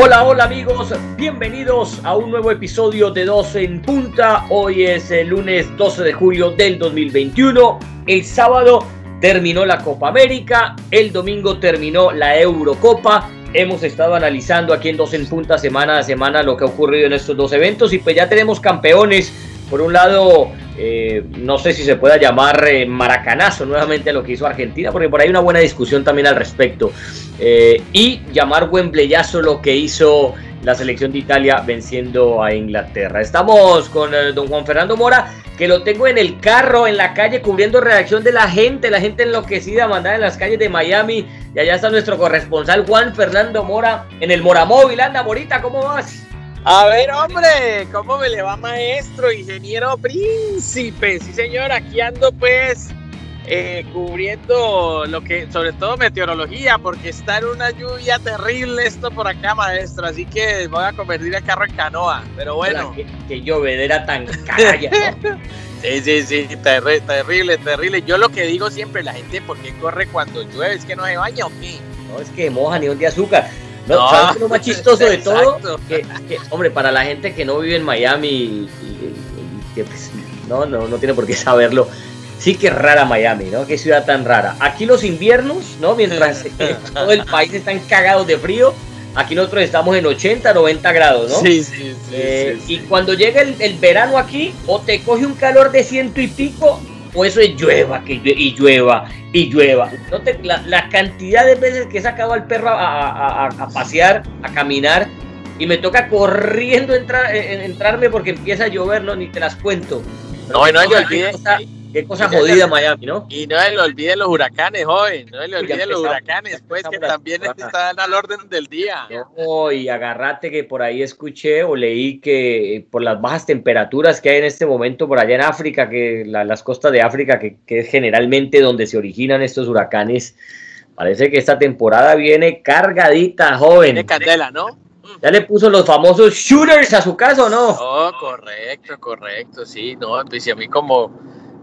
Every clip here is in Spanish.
Hola, hola amigos, bienvenidos a un nuevo episodio de 12 en punta. Hoy es el lunes 12 de julio del 2021. El sábado terminó la Copa América, el domingo terminó la Eurocopa. Hemos estado analizando aquí en 12 en punta semana a semana lo que ha ocurrido en estos dos eventos y pues ya tenemos campeones. Por un lado, eh, no sé si se pueda llamar eh, maracanazo nuevamente a lo que hizo Argentina, porque por ahí hay una buena discusión también al respecto. Eh, y llamar Wembleyazo lo que hizo la selección de Italia venciendo a Inglaterra. Estamos con don Juan Fernando Mora, que lo tengo en el carro, en la calle, cubriendo reacción de la gente, la gente enloquecida, mandada en las calles de Miami. Y allá está nuestro corresponsal Juan Fernando Mora en el Moramóvil. Anda, Morita, ¿cómo vas? A ver, hombre, ¿cómo me le va maestro, ingeniero príncipe? Sí, señor, aquí ando pues eh, cubriendo lo que, sobre todo meteorología, porque está en una lluvia terrible esto por acá, maestro, así que voy a convertir el carro en canoa, pero bueno. Que, que llovedera tan calla, ¿no? Sí, sí, sí, terrible, terrible, terrible. Yo lo que digo siempre, la gente, ¿por qué corre cuando llueve? ¿Es que no se baña o qué? No, es que moja ni un de azúcar. No, no, ¿Sabes lo más chistoso de todo? Que, que, hombre, para la gente que no vive en Miami y, y, y que pues, no, no, no tiene por qué saberlo. Sí que es rara Miami, ¿no? Qué ciudad tan rara. Aquí los inviernos, ¿no? Mientras todo el país está cagados de frío, aquí nosotros estamos en 80, 90 grados, ¿no? Sí, sí, sí. Eh, sí, sí. Y cuando llega el, el, verano aquí, o te coge un calor de ciento y pico, o eso es llueva, que llueva, y llueva, y llueva. ¿No te, la, la, cantidad de veces que he sacado al perro a, a, a, a pasear, a caminar, y me toca corriendo entrar, entrarme porque empieza a llover, no, ni te las cuento. No, no, no. Qué cosa jodida Miami, ¿no? Y no se le olviden los huracanes, joven. No se le olviden los huracanes, pues, que también están al orden del día. No, y agarrate que por ahí escuché o leí que por las bajas temperaturas que hay en este momento por allá en África, que la, las costas de África, que, que, es generalmente donde se originan estos huracanes, parece que esta temporada viene cargadita, joven. Viene candela, ¿no? ¿Ya le puso los famosos shooters a su caso o no? Oh, correcto, correcto, sí, no, pues a mí como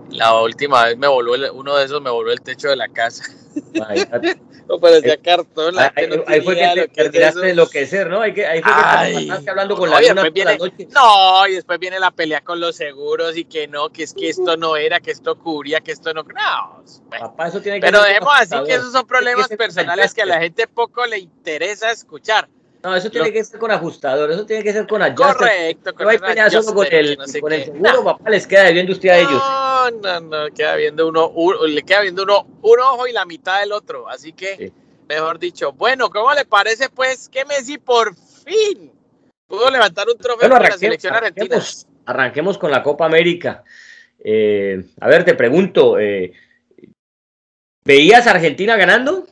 la última vez me voló el, uno de esos me voló el techo de la casa. no parecía cartón. La ahí, no ahí fue que te que terminaste de enloquecer, ¿no? Ahí, que, ahí fue que te hablando con la Oye, luna después viene, la noche. No, y después viene la pelea con los seguros y que no, que es que esto no era, que esto cubría, que esto no. No. Papá, eso tiene que Pero dejemos así que esos son problemas personales que a la gente poco le interesa escuchar. No, eso tiene lo... que ser con ajustador, eso tiene que ser con adjuster. Correcto, no hay pelea solo con el, no sé con el seguro, papá, les queda debiendo usted a ellos. No, no, no, queda viendo uno, uno, le queda viendo uno un ojo y la mitad del otro. Así que, sí. mejor dicho, bueno, ¿cómo le parece, pues, que Messi por fin pudo levantar un trofeo bueno, la selección argentina? Arranquemos, arranquemos, con la Copa América. Eh, a ver, te pregunto, eh, ¿veías a Argentina ganando?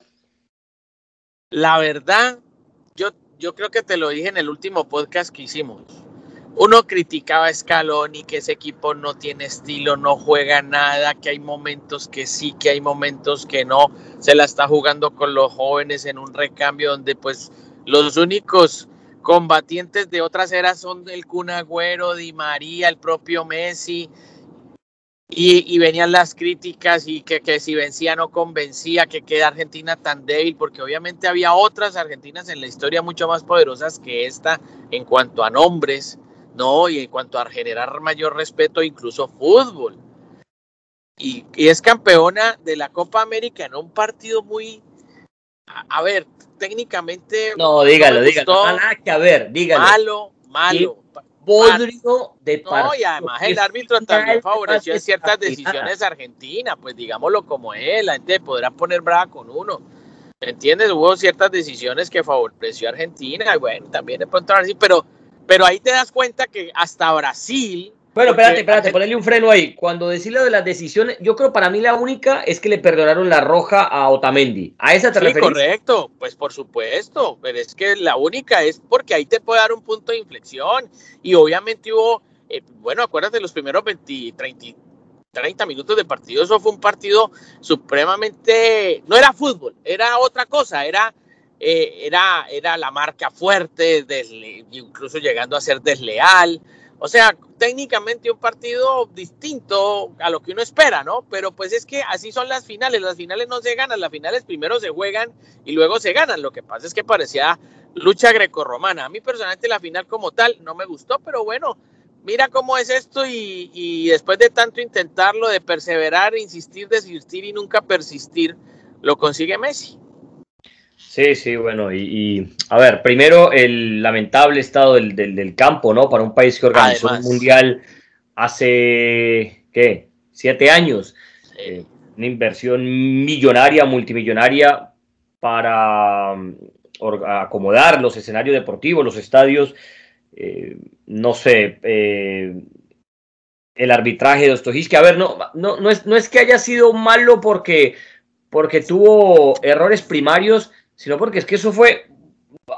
La verdad, yo creo que te lo dije en el último podcast que hicimos. Uno criticaba a Scaloni, que ese equipo no tiene estilo, no juega nada, que hay momentos que sí, que hay momentos que no. Se la está jugando con los jóvenes en un recambio donde pues los únicos combatientes de otras eras son el Kun Agüero, Di María, el propio Messi. Y, y, venían las críticas y que, que, si vencía no convencía, que queda Argentina tan débil, porque obviamente había otras Argentinas en la historia mucho más poderosas que esta en cuanto a nombres, ¿no? Y en cuanto a generar mayor respeto, incluso fútbol. Y, y es campeona de la Copa América en un partido muy... A, a ver, técnicamente... No, dígalo, no dígalo. A ver, dígalo. Malo, malo. Bodrio de partido. No, y además el árbitro también favoreció ciertas decisiones argentinas, pues digámoslo como es, la gente podrá poner brava con uno. ¿Me entiendes? Hubo ciertas decisiones que favoreció a Argentina, y bueno, también de pronto así, pero, pero ahí te das cuenta que hasta Brasil. Bueno, espérate, espérate, ponerle un freno ahí. Cuando decís lo de las decisiones, yo creo para mí la única es que le perdonaron la roja a Otamendi. ¿A esa te sí, referís? correcto, pues por supuesto, pero es que la única es porque ahí te puede dar un punto de inflexión y obviamente hubo, eh, bueno, acuérdate los primeros 20, 30, 30 minutos de partido, eso fue un partido supremamente, no era fútbol, era otra cosa, era... Eh, era, era la marca fuerte, desle, incluso llegando a ser desleal, o sea, técnicamente un partido distinto a lo que uno espera, ¿no? Pero pues es que así son las finales, las finales no se ganan, las finales primero se juegan y luego se ganan. Lo que pasa es que parecía lucha grecorromana. A mí personalmente la final como tal no me gustó, pero bueno, mira cómo es esto y, y después de tanto intentarlo, de perseverar, insistir, desistir y nunca persistir, lo consigue Messi. Sí, sí, bueno, y, a ver, primero el lamentable estado del, del, campo, ¿no? Para un país que organizó un mundial hace, ¿qué? Siete años. Eh, una inversión millonaria, multimillonaria para um, acomodar los escenarios deportivos, los estadios. Eh, no sé, eh, el arbitraje de Ostojiski. A ver, no, no, no, es, no es que haya sido malo porque, porque tuvo errores primarios sino porque es que eso fue,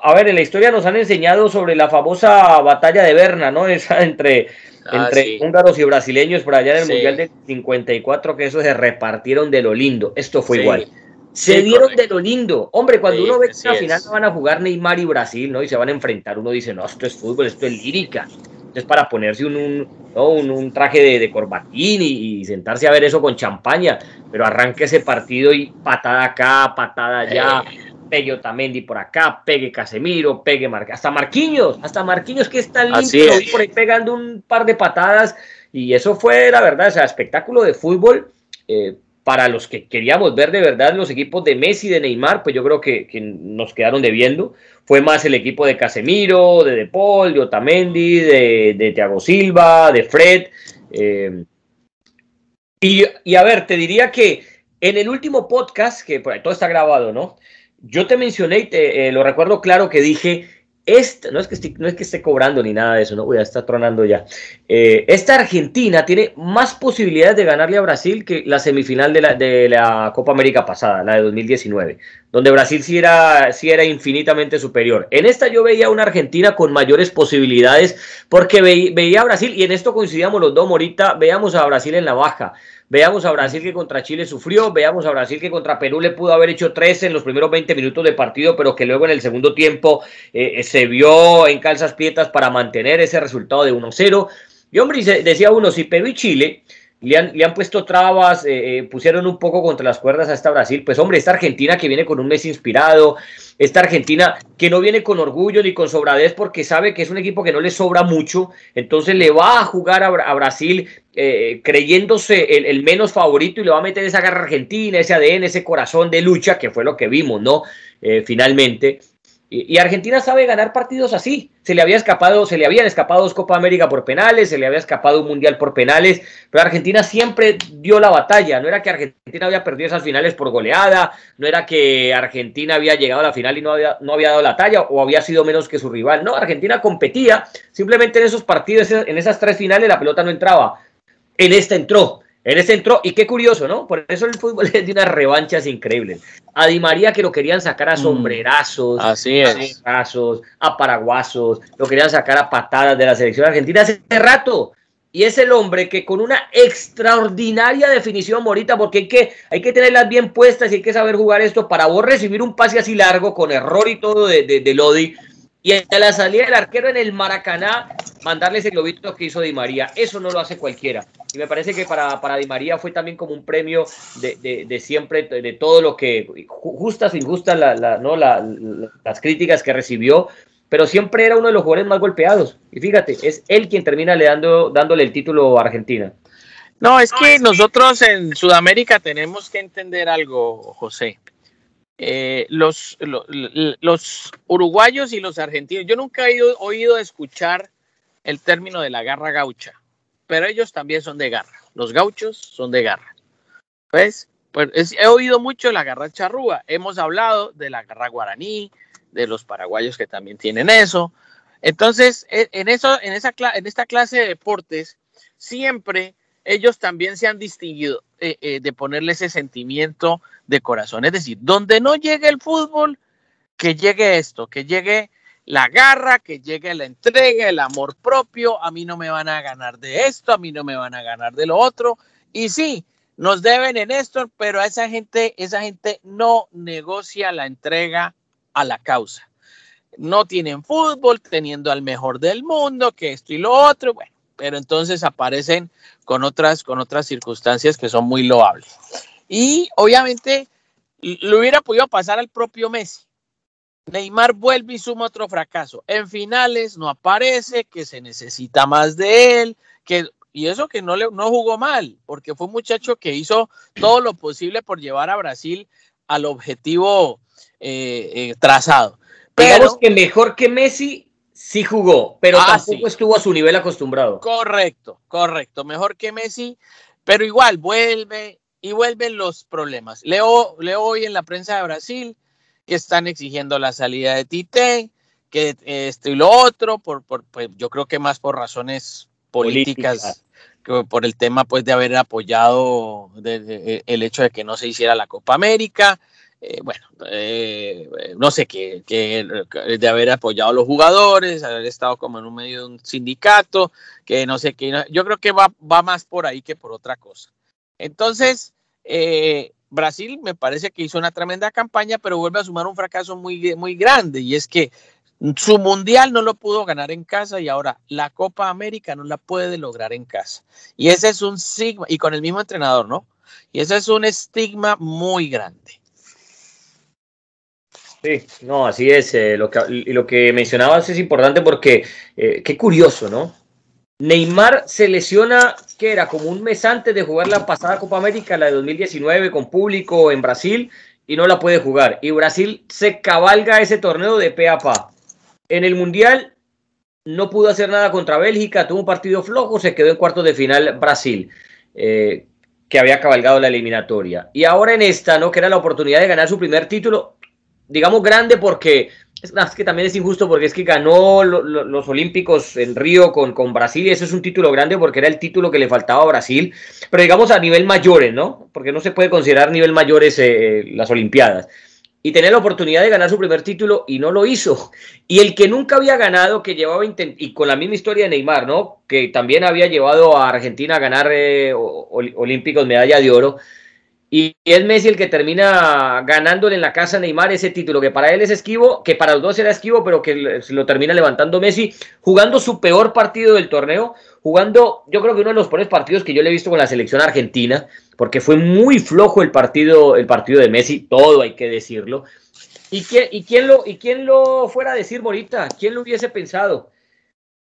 a ver, en la historia nos han enseñado sobre la famosa batalla de Berna, ¿no? Esa entre, ah, entre húngaros y brasileños por allá en el Mundial del 54, que eso se repartieron de lo lindo. Esto fue igual. Se dieron de lo lindo. Hombre, cuando uno ve que al final no van a jugar Neymar y Brasil, ¿no? Y se van a enfrentar, uno dice, no, esto es fútbol, esto es lírica. Esto es para ponerse un, un, un, traje de, de corbatín y, y, sentarse a ver eso con champaña. Pero arranque ese partido y patada acá, patada allá. Eh pegue Otamendi por acá, pegue Casemiro, pegue Mar hasta Marquinhos, hasta Marquinhos que está limpio por ahí pegando un par de patadas y eso fue la verdad, o sea, espectáculo de fútbol eh, para los que queríamos ver de verdad los equipos de Messi y de Neymar, pues yo creo que, nos quedaron debiendo. Fue más el equipo de Casemiro, de De Paul, de Otamendi, de, de Thiago Silva, de Fred. Eh, y, y, a ver, te diría que en el último podcast, que por ahí todo está grabado, ¿no? Yo te mencioné y te, eh, lo recuerdo claro que dije, esta, no, es que esté, no es que esté cobrando ni nada de eso, no voy a estar tronando ya. Eh, esta Argentina tiene más posibilidades de ganarle a Brasil que la semifinal de la, de la Copa América pasada, la de 2019, donde Brasil sí era, sí era infinitamente superior. En esta yo veía una Argentina con mayores posibilidades porque veía a Brasil, y en esto coincidíamos los dos, Morita, veíamos a Brasil en la baja. Veamos a Brasil que contra Chile sufrió, veamos a Brasil que contra Perú le pudo haber hecho 13 en los primeros 20 minutos de partido, pero que luego en el segundo tiempo eh, se vio en calzas pietas para mantener ese resultado de 1-0. Y hombre, decía uno, si Perú y Chile le han, le han puesto trabas, eh, eh, pusieron un poco contra las cuerdas a esta Brasil. Pues hombre, esta Argentina que viene con un mes inspirado, esta Argentina que no viene con orgullo ni con sobradez porque sabe que es un equipo que no le sobra mucho, entonces le va a jugar a, Brasil eh, creyéndose el, el, menos favorito y le va a meter esa garra argentina, ese ADN, ese corazón de lucha, que fue lo que vimos, ¿no? finalmente. Y, Argentina sabe ganar partidos así. Se le había escapado, se le habían escapado dos Copa América por penales, se le había escapado un Mundial por penales, pero Argentina siempre dio la batalla. No era que Argentina había perdido esas finales por goleada, no era que Argentina había llegado a la final y no había, no había dado la talla o había sido menos que su rival. No, Argentina competía. Simplemente en esos partidos, en esas tres finales, la pelota no entraba. En esta entró. En ese entró, y qué curioso, ¿no? Por eso el fútbol es de unas revanchas increíbles. A Di María que lo querían sacar a mm, sombrerazos, Así es. a, a paraguasos, lo querían sacar a patadas de la selección argentina hace rato. Y es el hombre que con una extraordinaria definición, Morita, porque hay que, hay que tenerlas bien puestas y hay que saber jugar esto para vos recibir un pase así largo, con error y todo de, de, de Lodi, y a la salida del arquero en el Maracaná, mandarle ese globito que hizo Di María. Eso no lo hace cualquiera. Y me parece que para, para Di María fue también como un premio de, siempre, de todo lo que, justas, injustas, la, ¿no? las críticas que recibió, pero siempre era uno de los jugadores más golpeados. Y fíjate, es él quien termina le dando, dándole el título a Argentina. No, es que nosotros en Sudamérica tenemos que entender algo, José. Eh, los, uruguayos y los argentinos, yo nunca he oído, escuchar el término de la garra gaucha, pero ellos también son de garra. Los gauchos son de garra. Pues, pues he oído mucho la garra charrúa. Hemos hablado de la garra guaraní, de los paraguayos que también tienen eso. Entonces, e, en, eso, en, esa, en esta clase de deportes, siempre ellos también se han distinguido eh, eh, de ponerle ese sentimiento de corazón. Es decir, donde no llegue el fútbol, que llegue esto, que llegue la garra, que llegue la entrega, el amor propio. A mí no me van a ganar de esto, a mí no me van a ganar de lo otro. Y sí, nos deben en esto, pero a esa gente, esa gente no negocia la entrega a la causa. No tienen fútbol, teniendo al mejor del mundo, que esto y lo otro. Bueno, pero entonces aparecen con otras, con otras circunstancias que son muy loables. Y obviamente lo hubiera podido pasar al propio Messi. Neymar vuelve y suma otro fracaso. En finales no aparece, que se necesita más de él, que y eso que no, le, no jugó mal, porque fue un muchacho que hizo todo lo posible por llevar a Brasil al objetivo eh, eh, trazado. Pero, que mejor que Messi sí jugó, pero ah, tampoco estuvo a su nivel acostumbrado. Correcto, correcto. Mejor que Messi, pero igual vuelve y vuelven los problemas. Leo, leo hoy en la prensa de Brasil que están exigiendo la salida de Tite, que esto y lo otro, por, por pues, yo creo que más por razones políticas por el tema pues de haber apoyado el hecho de que no se hiciera la Copa América, eh, bueno, eh, no sé qué, de haber apoyado a los jugadores, haber estado como en un medio de un sindicato, que no sé qué, yo creo que va, va más por ahí que por otra cosa. Entonces, eh, Brasil me parece que hizo una tremenda campaña, pero vuelve a sumar un fracaso muy, muy grande, y es que su mundial no lo pudo ganar en casa y ahora la Copa América no la puede lograr en casa. Y ese es un sigma, y con el mismo entrenador, ¿no? Y ese es un estigma muy grande. Sí, no, así es. Eh, lo, que, lo que mencionabas es importante porque eh, qué curioso, ¿no? Neymar se lesiona, que era como un mes antes de jugar la pasada Copa América, la de 2019, con público en Brasil, y no la puede jugar. Y Brasil se cabalga ese torneo de pe a pa. En el Mundial no pudo hacer nada contra Bélgica, tuvo un partido flojo, se quedó en cuartos de final Brasil, eh, que había cabalgado la eliminatoria. Y ahora en esta, ¿no? Que era la oportunidad de ganar su primer título, digamos grande porque es, que también es injusto porque es que ganó los Olímpicos en Río con, con Brasil y eso es un título grande porque era el título que le faltaba a Brasil, pero digamos a nivel mayores, ¿no? Porque no se puede considerar nivel mayores eh, las Olimpiadas y tener la oportunidad de ganar su primer título y no lo hizo. Y el que nunca había ganado, que llevaba, y con la misma historia de Neymar, ¿no? Que también había llevado a Argentina a ganar eh, Olímpicos medalla de oro. Y es Messi el que termina ganándole en la casa Neymar ese título, que para él es esquivo, que para los dos era esquivo, pero que lo termina levantando Messi, jugando su peor partido del torneo, jugando, yo creo que uno de los peores partidos que yo le he visto con la selección argentina, porque fue muy flojo el partido, el partido de Messi, todo hay que decirlo. ¿Y quién, y quién, lo, y quién lo fuera a decir, Morita? ¿Quién lo hubiese pensado?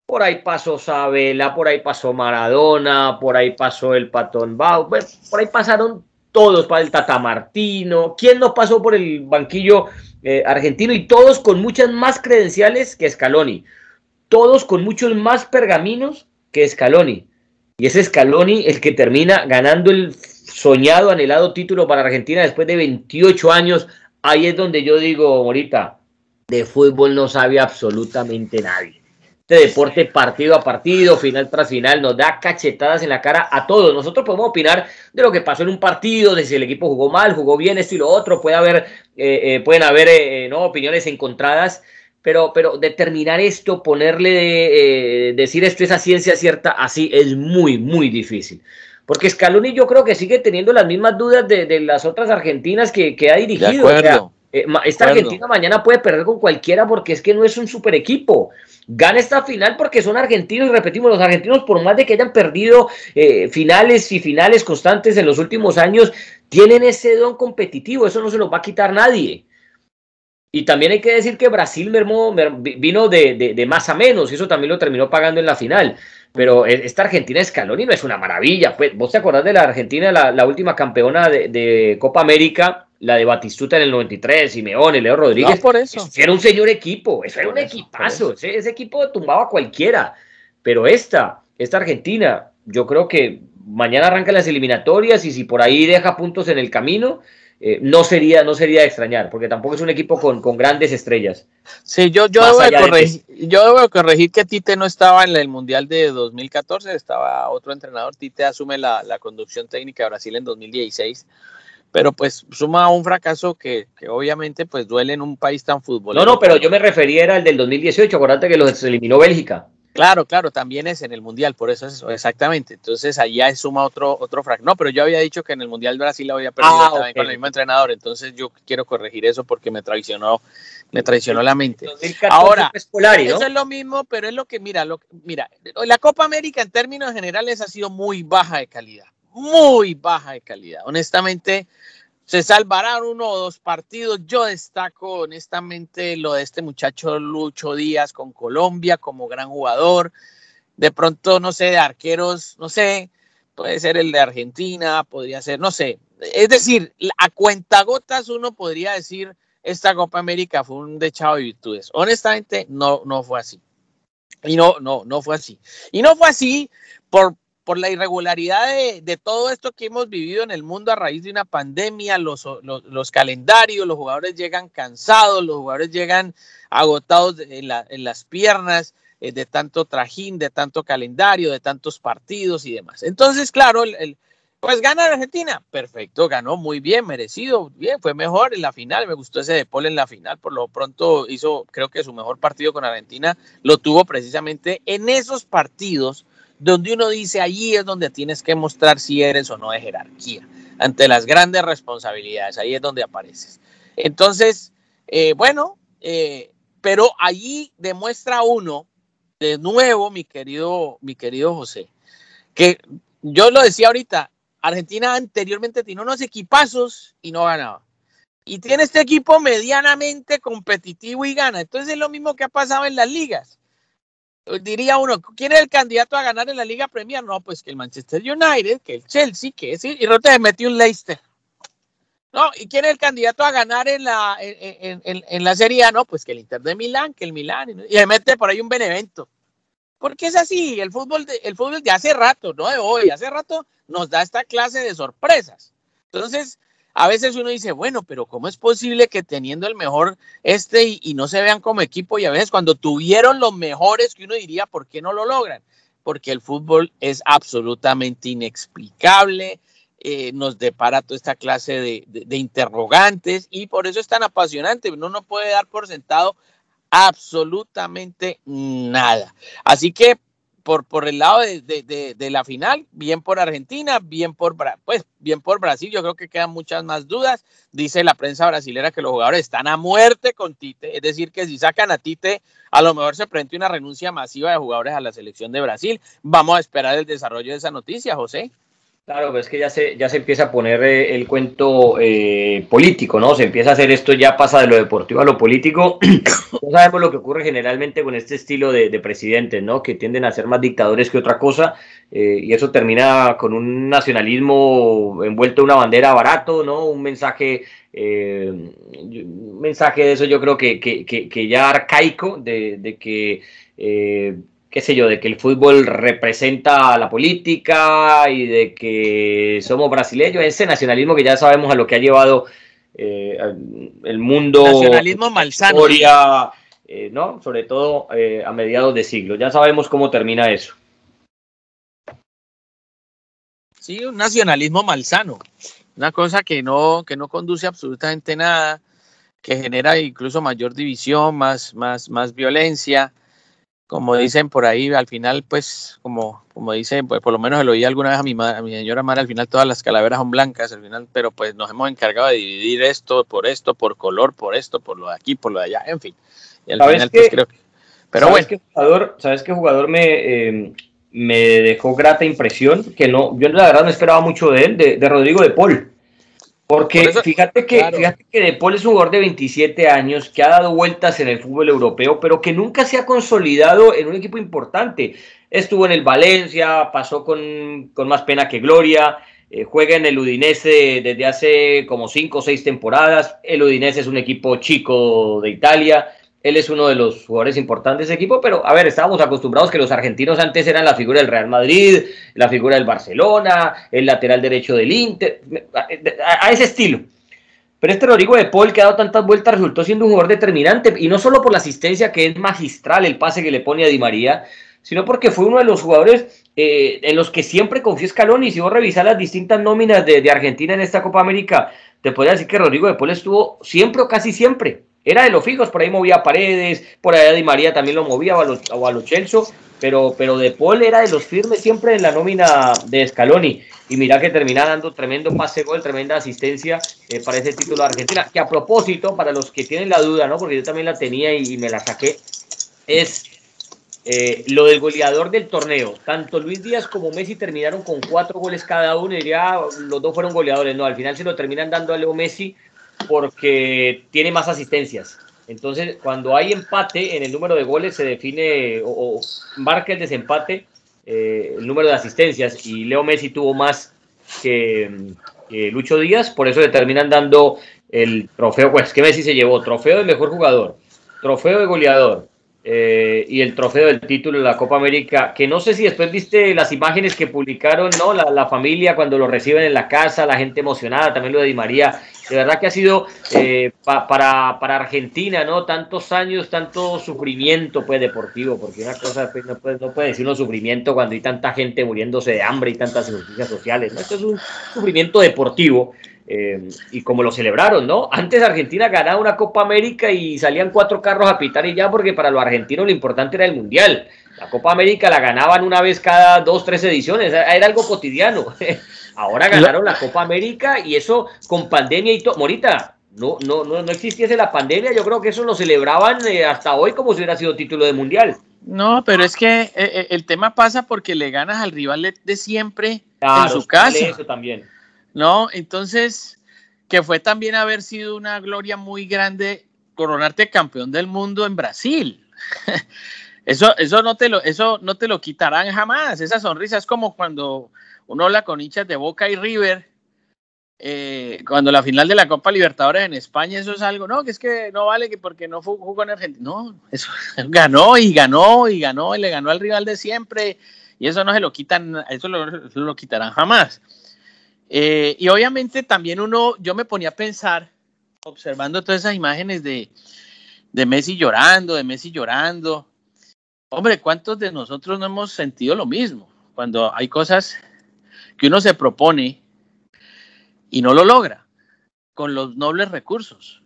Por ahí pasó Sabela, por ahí pasó Maradona, por ahí pasó el Patón Bau, por ahí pasaron todos, para el Tata Martino, ¿quién no pasó por el banquillo eh, argentino? Y todos con muchas más credenciales que Scaloni, todos con muchos más pergaminos que Scaloni. Y ese Scaloni el que termina ganando el soñado, anhelado título para Argentina después de 28 años. Ahí es donde yo digo, Morita, de fútbol no sabe absolutamente nadie. Este deporte partido a partido, final tras final, nos da cachetadas en la cara a todos. Nosotros podemos opinar de lo que pasó en un partido, de si el equipo jugó mal, jugó bien, esto y lo otro. Puede haber, eh, eh, pueden haber eh, ¿no? opiniones encontradas pero, pero determinar esto, ponerle, eh, decir esto es a ciencia cierta, así es muy, muy difícil. Porque Scaloni yo creo que sigue teniendo las mismas dudas de, las otras argentinas que, ha dirigido. Eh, esta Argentina mañana puede perder con cualquiera porque es que no es un super equipo. Gana esta final porque son argentinos y repetimos, los argentinos por más de que hayan perdido eh, finales y finales constantes en los últimos años, tienen ese don competitivo, eso no se los va a quitar nadie. Y también hay que decir que Brasil mermó, vino de, más a menos, y eso también lo terminó pagando en la final. Pero e, esta Argentina Scaloni no es una maravilla. Pues, ¿Vos te acordás de la Argentina, la, última campeona de, Copa América, la de Batistuta en el 93, Simeone, Leo Rodríguez? por eso. era un señor equipo, eso era un equipazo. Ese, ese, equipo tumbaba a cualquiera. Pero esta, esta Argentina, yo creo que mañana arrancan las eliminatorias y si por ahí deja puntos en el camino eh, no, sería, no sería de extrañar, porque tampoco es un equipo con, grandes estrellas. Sí, yo, yo, debo corregir, yo debo corregir que Tite no estaba en el Mundial de 2014, estaba otro entrenador. Tite asume la, conducción técnica de Brasil en 2016 pero pues suma un fracaso que, obviamente pues duele en un país tan futbolero. No, no, pero yo me refería al del 2018, acuérdate que los eliminó Bélgica. Claro, claro, también es en el Mundial, por eso es exactamente. Entonces allá suma otro, otro fracaso. No, pero yo había dicho que en el Mundial Brasil había perdido ah, también con el mismo entrenador, entonces yo quiero corregir eso porque me traicionó, me traicionó la mente. Ahora, eso es lo mismo, pero es lo que, mira, lo, mira, la Copa América en términos generales ha sido muy baja de calidad, muy baja de calidad. Honestamente, se salvarán uno o dos partidos. Yo destaco honestamente lo de este muchacho Lucho Díaz con Colombia como gran jugador. De pronto, no sé, de arqueros, no sé, puede ser el de Argentina, podría ser, no sé. Es decir, a cuentagotas uno podría decir, esta Copa América fue un dechado de virtudes. Honestamente, no, no fue así. Y no, no, no fue así. Y no fue así por, por la irregularidad de, todo esto que hemos vivido en el mundo a raíz de una pandemia, los, calendarios, los jugadores llegan cansados, los jugadores llegan agotados en, las piernas eh, de tanto trajín, de tanto calendario, de tantos partidos y demás. Entonces, claro, el, pues gana Argentina, perfecto, ganó muy bien, merecido, bien, fue mejor en la final, me gustó ese de Paul en la final, por lo pronto hizo, creo que su mejor partido con Argentina lo tuvo precisamente en esos partidos donde uno dice allí es donde tienes que mostrar si eres o no de jerarquía, ante las grandes responsabilidades, ahí es donde apareces. Entonces, eh, bueno, eh, pero allí demuestra uno, de nuevo, mi querido, mi querido José, que yo lo decía ahorita, Argentina anteriormente tenía unos equipazos y no ganaba. Y tiene este equipo medianamente competitivo y gana. Entonces es lo mismo que ha pasado en las ligas diría uno, ¿quién es el candidato a ganar en la Liga Premier? No, pues que el Manchester United, que el Chelsea, que es, y Rote metió un Leicester. No, ¿y quién es el candidato a ganar en la, en, la Serie A? No, pues que el Inter de Milán, que el Milán, y se mete por ahí un Benevento. Porque es así, el fútbol, de, el fútbol de hace rato, no de hoy, hace rato nos da esta clase de sorpresas. Entonces, a veces uno dice, bueno, pero ¿cómo es posible que teniendo el mejor este y, no se vean como equipo y a veces cuando tuvieron los mejores que uno diría, ¿por qué no lo logran? Porque el fútbol es absolutamente inexplicable, eh, nos depara toda esta clase de, de, interrogantes y por eso es tan apasionante. Uno no puede dar por sentado absolutamente nada. Así que por, por el lado de, la final, bien por Argentina, bien por, pues, bien por Brasil, yo creo que quedan muchas más dudas. Dice la prensa brasilera que los jugadores están a muerte con Tite, es decir, que si sacan a Tite, a lo mejor se presenta una renuncia masiva de jugadores a la selección de Brasil. Vamos a esperar el desarrollo de esa noticia, José. Claro, pero es que ya se, ya se empieza a poner eh, el cuento eh, político, ¿no? Se empieza a hacer esto, ya pasa de lo deportivo a lo político. no sabemos lo que ocurre generalmente con este estilo de, presidentes, ¿no? Que tienden a ser más dictadores que otra cosa, eh, y eso termina con un nacionalismo envuelto en una bandera barato, ¿no? Un mensaje, un mensaje de eso yo creo que, que, que, ya arcaico, de, de que qué sé yo, de que el fútbol representa la política y de que somos brasileños, ese nacionalismo que ya sabemos a lo que ha llevado eh, el mundo. Nacionalismo malsano. Historia, eh, ¿no? Sobre todo eh, a mediados de siglo. Ya sabemos cómo termina eso. Sí, un nacionalismo malsano. Una cosa que no, que no conduce absolutamente nada, que genera incluso mayor división, más, más, más violencia como dicen por ahí, al final, pues, como, como dicen, pues por lo menos se lo oí alguna vez a mi, a mi señora madre, al final todas las calaveras son blancas, al final, pero pues nos hemos encargado de dividir esto por esto, por color, por esto, por lo de aquí, por lo de allá, en fin. Y al final, pues creo que. Pero ¿sabes bueno. Qué jugador, ¿Sabes qué jugador me, em, me dejó grata impresión? Que no, yo la verdad no esperaba mucho de él, de, de Rodrigo de Paul. Porque fíjate, que, fíjate que De Paul es un jugador de 27 años que ha dado vueltas en el fútbol europeo, pero que nunca se ha consolidado en un equipo importante. Estuvo en el Valencia, pasó con, más pena que gloria, eh, juega en el Udinese desde hace como 5 o 6 temporadas. El Udinese es un equipo chico de Italia. Él es uno de los jugadores importantes de ese equipo, pero a ver, estábamos acostumbrados que los argentinos antes eran la figura del Real Madrid, la figura del Barcelona, el lateral derecho del Inter, a, ese estilo. Pero este Rodrigo de Paul, que ha dado tantas vueltas, resultó siendo un jugador determinante, y no solo por la asistencia que es magistral el pase que le pone a Di María, sino porque fue uno de los jugadores eh, en los que siempre confió Scaloni. Si vos revisás las distintas nóminas de, de Argentina en esta Copa América, te podría decir que Rodrigo de Paul estuvo siempre o casi siempre era de los fijos, por ahí movía Paredes, por allá Di María también lo movía, o a los, pero, pero De Paul era de los firmes siempre en la nómina de Scaloni. Y mira que termina dando tremendo pase gol, tremenda asistencia eh, para ese título de Argentina. Que a propósito, para los que tienen la duda, ¿no? Porque yo también la tenía y, me la saqué, es eh, lo del goleador del torneo. Tanto Luis Díaz como Messi terminaron con cuatro goles cada uno. Y ya los dos fueron goleadores. No, al final se lo terminan dando a Leo Messi porque tiene más asistencias. Entonces, cuando hay empate en el número de goles, se define o, marca el desempate eh, el número de asistencias. Y Leo Messi tuvo más que, Lucho Díaz, por eso le terminan dando el trofeo. Pues que Messi se llevó trofeo de mejor jugador, trofeo de goleador, eh, y el trofeo del título de la Copa América, que no sé si después viste las imágenes que publicaron, ¿no? La, familia cuando lo reciben en la casa, la gente emocionada, también lo de Di María. De verdad que ha sido eh, para, Argentina, ¿no? Tantos años, tanto sufrimiento, pues, deportivo, porque una cosa pues, no, puede, no puede decir un sufrimiento cuando hay tanta gente muriéndose de hambre y tantas injusticias sociales, ¿no? Esto es un sufrimiento deportivo eh, y como lo celebraron, ¿no? Antes Argentina ganaba una Copa América y salían cuatro carros a pitar y ya, porque para los argentinos lo importante era el Mundial. La Copa América la ganaban una vez cada dos, tres ediciones, era algo cotidiano. Ahora ganaron la Copa América y eso con pandemia y todo. Morita, no, no, no, no existiese la pandemia, yo creo que eso lo celebraban eh, hasta hoy como si hubiera sido título de Mundial. No, pero es que eh, el tema pasa porque le ganas al rival de siempre en su casa. Eso también. ¿no? Entonces, que fue también haber sido una gloria muy grande coronarte campeón del mundo en Brasil. Eso, eso, no te lo, eso no te lo quitarán jamás. Esa sonrisa es como cuando uno habla con hinchas de Boca y River, eh, cuando la final de la Copa Libertadores en España, eso es algo, no, que es que no vale que porque no jugó en Argentina. No, eso ganó y ganó y ganó y le ganó al rival de siempre. Y eso no se lo quitan, eso lo, lo quitarán jamás. Eh, y obviamente también uno, yo me ponía a pensar, observando todas esas imágenes de, de Messi llorando, de Messi llorando. Hombre, ¿cuántos de nosotros no hemos sentido lo mismo? Cuando hay cosas que uno se propone y no lo logra con los nobles recursos.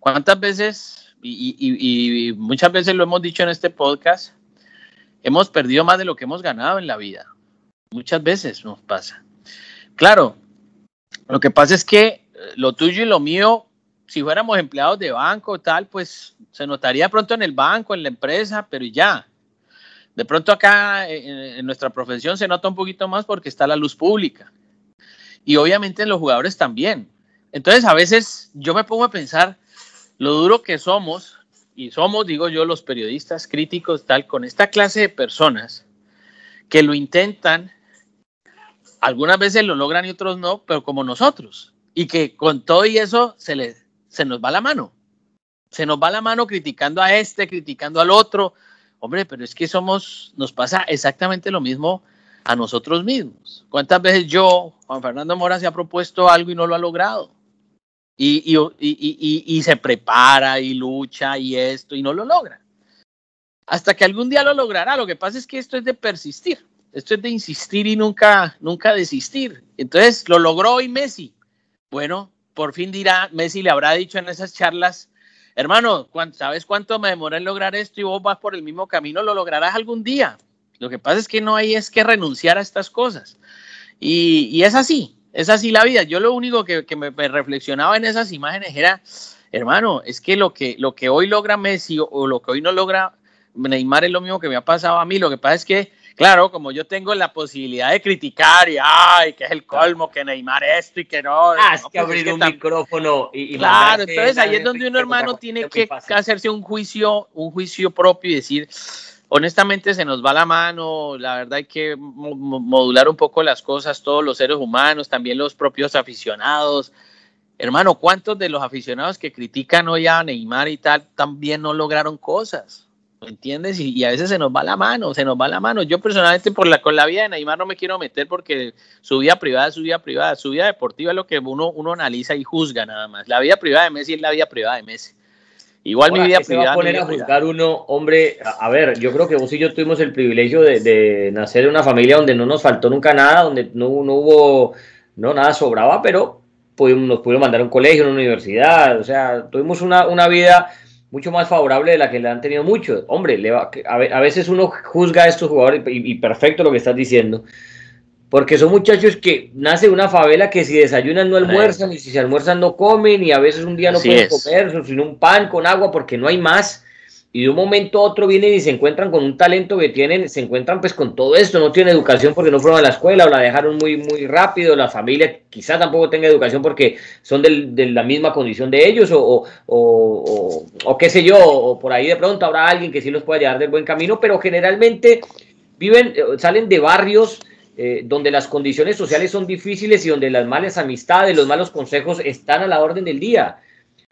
¿Cuántas veces, y, y, muchas veces lo hemos dicho en este podcast, hemos perdido más de lo que hemos ganado en la vida? Muchas veces nos pasa. Claro, lo que pasa es que eh, lo tuyo y lo mío, si fuéramos empleados de banco tal, pues se notaría pronto en el banco, en la empresa, pero ya. De pronto acá eh, en, nuestra profesión se nota un poquito más porque está la luz pública. Y obviamente en los jugadores también. Entonces a veces yo me pongo a pensar lo duro que somos, y somos, digo yo, los periodistas críticos, tal, con esta clase de personas que lo intentan algunas veces lo logran y otros no, pero como nosotros. Y que con todo y eso se, le, se nos va la mano. Se nos va la mano criticando a este, criticando al otro. Hombre, pero es que somos, nos pasa exactamente lo mismo a nosotros mismos. ¿Cuántas veces yo, Juan Fernando Mora, se ha propuesto algo y no lo ha logrado? Y, y, y, y, se prepara y lucha y esto y no lo logra. Hasta que algún día lo logrará. Lo que pasa es que esto es de persistir. Esto es de insistir y nunca, nunca desistir. Entonces lo logró hoy Messi. Bueno, por fin dirá, Messi le habrá dicho en esas charlas, hermano, ¿sabes cuánto me demoré en lograr esto y vos vas por el mismo camino? Lo lograrás algún día. Lo que pasa es que no hay es que renunciar a estas cosas. Y, es así, es así la vida. Yo lo único que, me, reflexionaba en esas imágenes era, hermano, es que lo que, lo que hoy logra Messi o, o lo que hoy no logra Neymar es lo mismo que me ha pasado a mí. Lo que pasa es que Claro, como yo tengo la posibilidad de criticar y, ay, que es el colmo, que Neymar esto y que no. Ah, es que pues abrir un micrófono y, Claro, entonces ahí es donde uno, hermano, tiene que hacerse un juicio, un juicio propio y decir, honestamente se nos va la mano, la verdad hay que modular un poco las cosas, todos los seres humanos, también los propios aficionados. Hermano, ¿cuántos de los aficionados que critican hoy a Neymar y tal también no lograron cosas? ¿Me entiendes? Y, a veces se nos va la mano, se nos va la mano. Yo personalmente por la, con la vida de Neymar no me quiero meter porque su vida privada es su vida privada, su vida deportiva es lo que uno, uno analiza y juzga nada más. La vida privada de Messi es la vida privada de Messi. Igual mi vida privada. va a poner a juzgar uno, hombre, a, ver, yo creo que vos y yo tuvimos el privilegio de, nacer en una familia donde no nos faltó nunca nada, donde no, no hubo, no, nada sobraba, pero pudimos, nos pudieron mandar a un colegio, a una universidad, o sea, tuvimos una, una vida mucho más favorable de la que le han tenido muchos. Hombre, le va, a, veces uno juzga a estos jugadores y, perfecto lo que estás diciendo, porque son muchachos que nacen de una favela que si desayunan no almuerzan y si se almuerzan no comen y a veces un día no pueden comer sino un pan con agua porque no hay más. Y de un momento a otro vienen y se encuentran con un talento que tienen, se encuentran pues con todo esto, no tienen educación porque no fueron a la escuela o la dejaron muy, muy rápido, la familia quizás tampoco tenga educación porque son de la misma condición de ellos o, o, o, qué sé yo, o por ahí de pronto habrá alguien que sí los pueda llevar del buen camino, pero generalmente viven, eh, salen de barrios eh, donde las condiciones sociales son difíciles y donde las malas amistades, los malos consejos están a la orden del día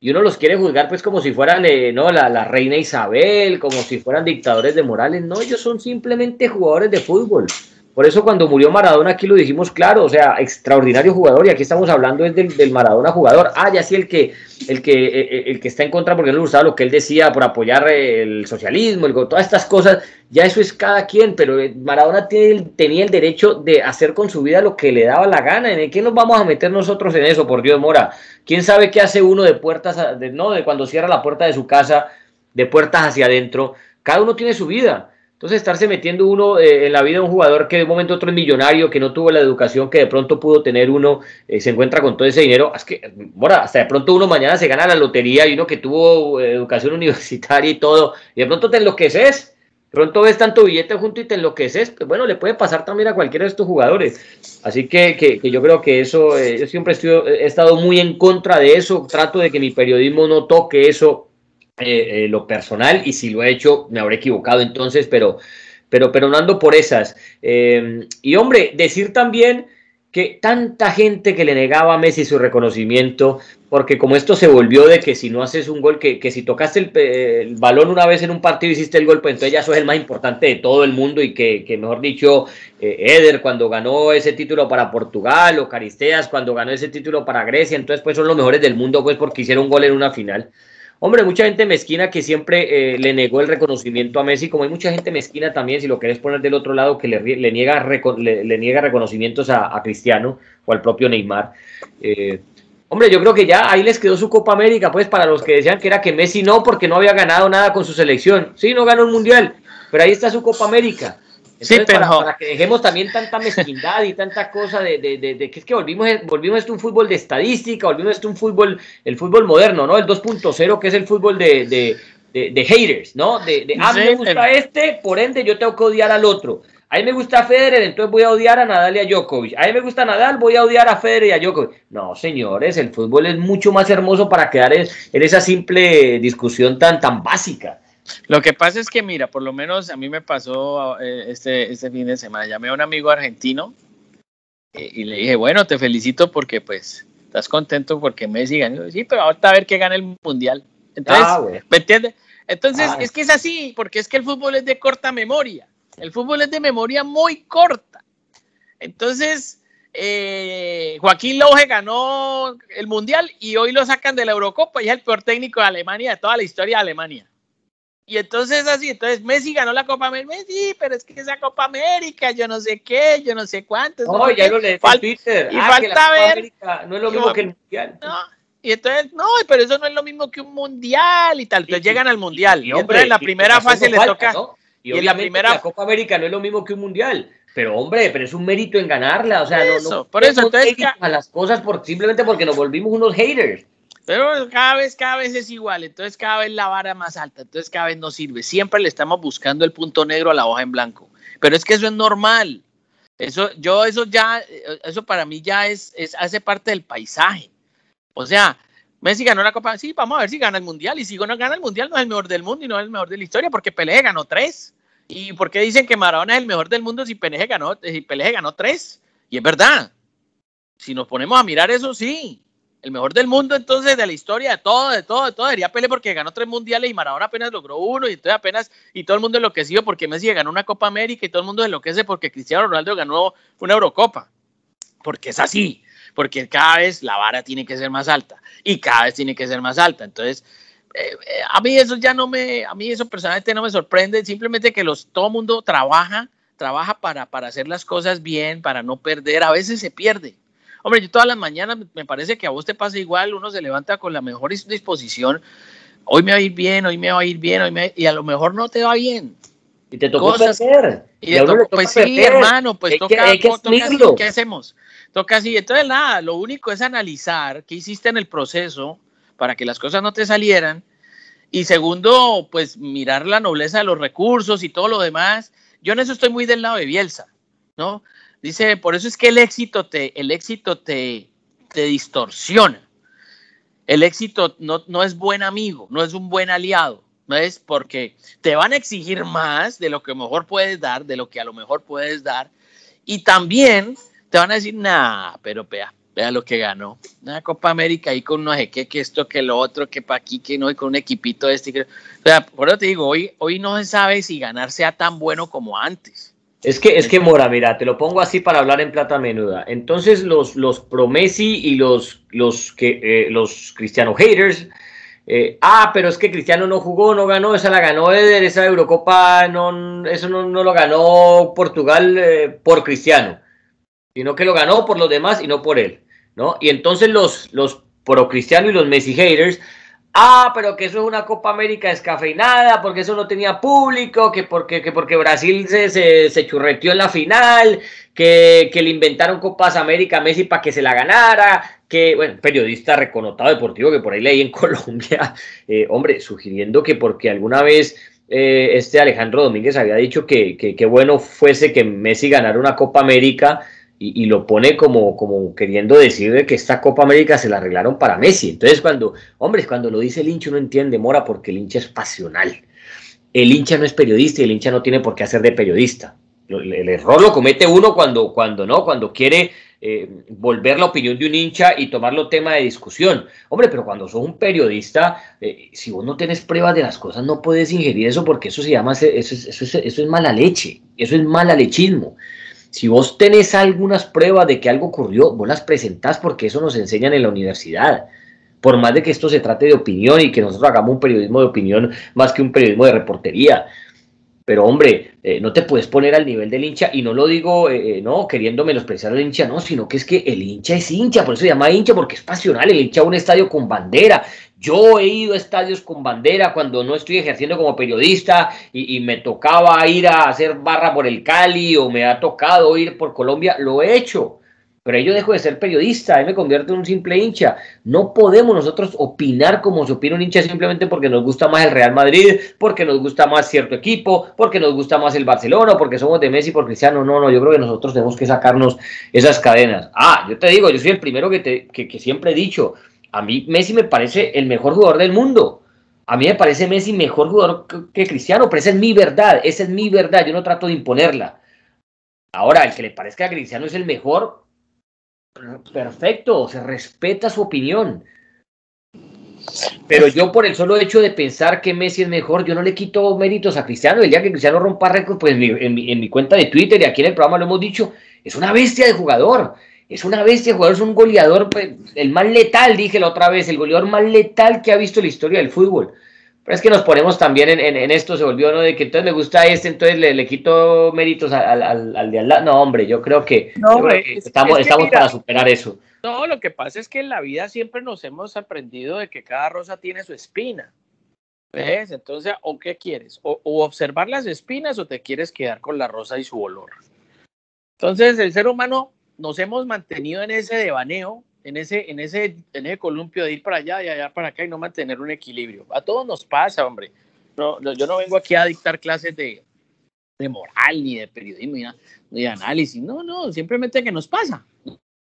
y uno los quiere juzgar pues como si fueran eh, no la, la, reina Isabel, como si fueran dictadores de Morales. No, ellos son simplemente jugadores de fútbol. Por eso cuando murió Maradona aquí lo dijimos claro, o sea, extraordinario jugador y aquí estamos hablando es del, del Maradona jugador. Ah, ya sí el que el que eh, eh, el que está en contra porque no le gustaba lo que él decía por apoyar el socialismo, el, todas estas cosas, ya eso es cada quien, pero Maradona tiene, tenía el derecho de hacer con su vida lo que le daba la gana. ¿En qué nos vamos a meter nosotros en eso, por Dios, Mora? ¿Quién sabe qué hace uno de puertas, de, no, de cuando cierra la puerta de su casa, de puertas hacia adentro? Cada uno tiene su vida. Entonces, estarse metiendo uno eh, en la vida de un jugador que de un momento otro es millonario, que no tuvo la educación que de pronto pudo tener uno, eh, se encuentra con todo ese dinero. Es que, bueno, hasta de pronto uno mañana se gana la lotería y uno que tuvo eh, educación universitaria y todo, y de pronto te enloqueces. De pronto ves tanto billete junto y te enloqueces. Pues bueno, le puede pasar también a cualquiera de estos jugadores. Así que, que, yo creo que eso, yo siempre he estado muy en contra de eso. Trato de que mi periodismo no toque eso eh, eh, lo personal y si lo he hecho me habré equivocado entonces, pero, pero, pero no ando por esas. Eh, y hombre, decir también que tanta gente que le negaba a Messi su reconocimiento, porque como esto se volvió de que si no haces un gol, que, que si tocaste el, balón una vez en un partido y hiciste el gol, pues entonces ya eso es el más importante de todo el mundo y que, que mejor dicho, Eder cuando ganó ese título para Portugal o Caristeas cuando ganó ese título para Grecia, entonces pues son los mejores del mundo pues porque hicieron un gol en una final. Hombre, mucha gente mezquina que siempre eh, le negó el reconocimiento a Messi, como hay mucha gente mezquina también, si lo querés poner del otro lado, que le, niega, le, niega reconocimientos a, Cristiano o al propio Neymar. Eh, hombre, yo creo que ya ahí les quedó su Copa América, pues para los que decían que era que Messi no, porque no había ganado nada con su selección. Sí, no ganó el Mundial, pero ahí está su Copa América sí, pero... para, que dejemos también tanta mezquindad y tanta cosa de, que es que volvimos, volvimos esto un fútbol de estadística, volvimos esto un fútbol, el fútbol moderno, ¿no? El 2.0, que es el fútbol de, de, haters, ¿no? De, a mí me gusta este, por ende yo tengo que odiar al otro. A mí me gusta Federer, entonces voy a odiar a Nadal y a Djokovic. A mí me gusta Nadal, voy a odiar a Federer y a Djokovic. No, señores, el fútbol es mucho más hermoso para quedar en, en esa simple discusión tan, tan básica. Lo que pasa es que, mira, por lo menos a mí me pasó eh, este, este fin de semana. Llamé a un amigo argentino eh, y le dije, bueno, te felicito porque pues estás contento porque Messi ganó. Sí, pero ahorita a ver qué gana el Mundial. Entonces, ah, ¿me entiendes? Entonces, ah. es que es así, porque es que el fútbol es de corta memoria. El fútbol es de memoria muy corta. Entonces, eh, Joaquín Loge ganó el Mundial y hoy lo sacan de la Eurocopa y es el peor técnico de Alemania de toda la historia de Alemania. Y entonces así, entonces Messi ganó la Copa América, Messi, pero es que esa Copa América, yo no sé qué, yo no sé cuántos. No, ya lo le Twitter. Y ah, falta ver. no es lo mismo que el Mundial. No, y entonces, no, pero eso no es lo mismo que un Mundial y tal. Entonces llegan al Mundial. Y, hombre, en la primera fase le toca. Y, en la primera. La Copa América no es lo mismo que un Mundial. Pero hombre, pero es un mérito en ganarla. O sea, no, no. Por eso, entonces. A las cosas por, simplemente porque nos volvimos unos haters. Pero cada vez, cada vez es igual, entonces cada vez la vara más alta, entonces cada vez no sirve. Siempre le estamos buscando el punto negro a la hoja en blanco. Pero es que eso es normal. Eso, yo, eso ya, eso para mí ya es, es, hace parte del paisaje. O sea, Messi ganó la Copa, sí, vamos a ver si gana el Mundial. Y si no gana el Mundial, no es el mejor del mundo y no es el mejor de la historia, porque Pelé ganó tres. ¿Y por qué dicen que Maradona es el mejor del mundo si Pelé ganó, si Pelé ganó tres? Y es verdad. Si nos ponemos a mirar eso, sí el mejor del mundo entonces de la historia, de todo, de todo, de todo, sería Pele porque ganó tres mundiales y Maradona apenas logró uno y entonces apenas, y todo el mundo enloqueció porque Messi ganó una Copa América y todo el mundo enloquece porque Cristiano Ronaldo ganó una Eurocopa, porque es así, porque cada vez la vara tiene que ser más alta y cada vez tiene que ser más alta, entonces... Eh, eh, a mí eso ya no me, a mí eso personalmente no me sorprende, simplemente que los, todo el mundo trabaja, trabaja para, para hacer las cosas bien, para no perder, a veces se pierde, Hombre, yo todas las mañanas me parece que a vos te pasa igual, uno se levanta con la mejor disposición. Hoy me va a ir bien, hoy me va a ir bien, hoy me y a lo mejor no te va bien. Y te tocó hacer. Y, pues sí, hermano, pues toca, así, ¿qué hacemos? Toca así. Entonces, nada, lo único es analizar qué hiciste en el proceso para que las cosas no te salieran Y segundo, pues mirar la nobleza de los recursos y todo lo demás. Yo en eso estoy muy del lado de Bielsa, ¿no? Dice, por eso es que el éxito te, el éxito te, te distorsiona. El éxito no, no es buen amigo, no es un buen aliado, no es porque te van a exigir más de lo que mejor puedes dar, de lo que a lo mejor puedes dar, y también te van a decir, nah, pero vea, vea lo que ganó. Una Copa América ahí con no sé qué, que esto, que lo otro, que para aquí, que no, y con un equipito este. Que... O sea, por eso te digo, hoy, hoy no se sabe si ganar sea tan bueno como antes. Es que, es que Mora, mira, te lo pongo así para hablar en plata menuda. Entonces, los, los pro Messi y los, los, que, eh, los Cristiano haters, eh, ah, pero es que Cristiano no jugó, no ganó, esa la ganó Eder, esa Eurocopa, no, eso no, no lo ganó Portugal eh, por Cristiano, sino que lo ganó por los demás y no por él, ¿no? Y entonces los, los pro Cristiano y los Messi haters, Ah, pero que eso es una Copa América descafeinada, porque eso no tenía público, que porque, que porque Brasil se, se, churreteó en la final, que, que, le inventaron Copas América a Messi para que se la ganara, que, bueno, periodista reconnotado deportivo que por ahí leí en Colombia, eh, hombre, sugiriendo que porque alguna vez eh, este Alejandro Domínguez había dicho que, que, que bueno fuese que Messi ganara una Copa América y, lo pone como, como queriendo decir que esta Copa América se la arreglaron para Messi. Entonces, cuando, hombre, cuando lo dice el hincha, uno entiende, Mora, porque el hincha es pasional. El hincha no es periodista y el hincha no tiene por qué hacer de periodista. El, error lo comete uno cuando, cuando no, cuando quiere eh, volver la opinión de un hincha y tomarlo tema de discusión. Hombre, pero cuando sos un periodista, eh, si vos no tenés pruebas de las cosas, no puedes ingerir eso porque eso se llama, eso eso es, eso es mala leche, eso es mala lechismo. Si vos tenés algunas pruebas de que algo ocurrió, vos las presentás porque eso nos enseñan en la universidad. Por más de que esto se trate de opinión y que nosotros hagamos un periodismo de opinión más que un periodismo de reportería. Pero hombre, eh, no te puedes poner al nivel del hincha y no lo digo, eh, eh, no, queriendo menospreciar al hincha, no, sino que es que el hincha es hincha, por eso se llama hincha, porque es pasional, el hincha a un estadio con bandera, yo he ido a estadios con bandera cuando no estoy ejerciendo como periodista y, me tocaba ir a hacer barra por el Cali o me ha tocado ir por Colombia, lo he hecho. Pero yo dejo de ser periodista, y me convierto en un simple hincha. No podemos nosotros opinar como se opina un hincha simplemente porque nos gusta más el Real Madrid, porque nos gusta más cierto equipo, porque nos gusta más el Barcelona, porque somos de Messi, por Cristiano. No, no, yo creo que nosotros tenemos que sacarnos esas cadenas. Ah, yo te digo, yo soy el primero que, te, que siempre he dicho, a mí Messi me parece el mejor jugador del mundo. A mí me parece Messi mejor jugador que, Cristiano, pero esa es mi verdad, esa es mi verdad, yo no trato de imponerla. Ahora, el que le parezca que Cristiano es el mejor, perfecto, se respeta su opinión. Pero yo por el solo hecho de pensar que Messi es mejor, yo no le quito méritos a Cristiano. El día que Cristiano rompa récord, pues en mi, en mi cuenta de Twitter y aquí en el programa lo hemos dicho, es una bestia de jugador es una bestia, jugador, es un goleador, pues, el más letal, dije la otra vez, el goleador más letal que ha visto la historia del fútbol. Pero es que nos ponemos también en, esto, se volvió, ¿no? De que entonces me gusta este, entonces le, quito méritos al, al, de al lado. No, hombre, yo creo que, estamos, estamos para superar eso. No, lo que pasa es que en la vida siempre nos hemos aprendido de que cada rosa tiene su espina. ¿Ves? Entonces, ¿o qué quieres? O, o observar las espinas o te quieres quedar con la rosa y su olor. Entonces, el ser humano nos hemos mantenido en ese devaneo, en ese, en ese, en ese columpio de ir para allá y allá para acá y no mantener un equilibrio. A todos nos pasa, hombre. No, yo no vengo aquí a dictar clases de, de moral, ni de periodismo, ni, de análisis. No, no, simplemente que nos pasa.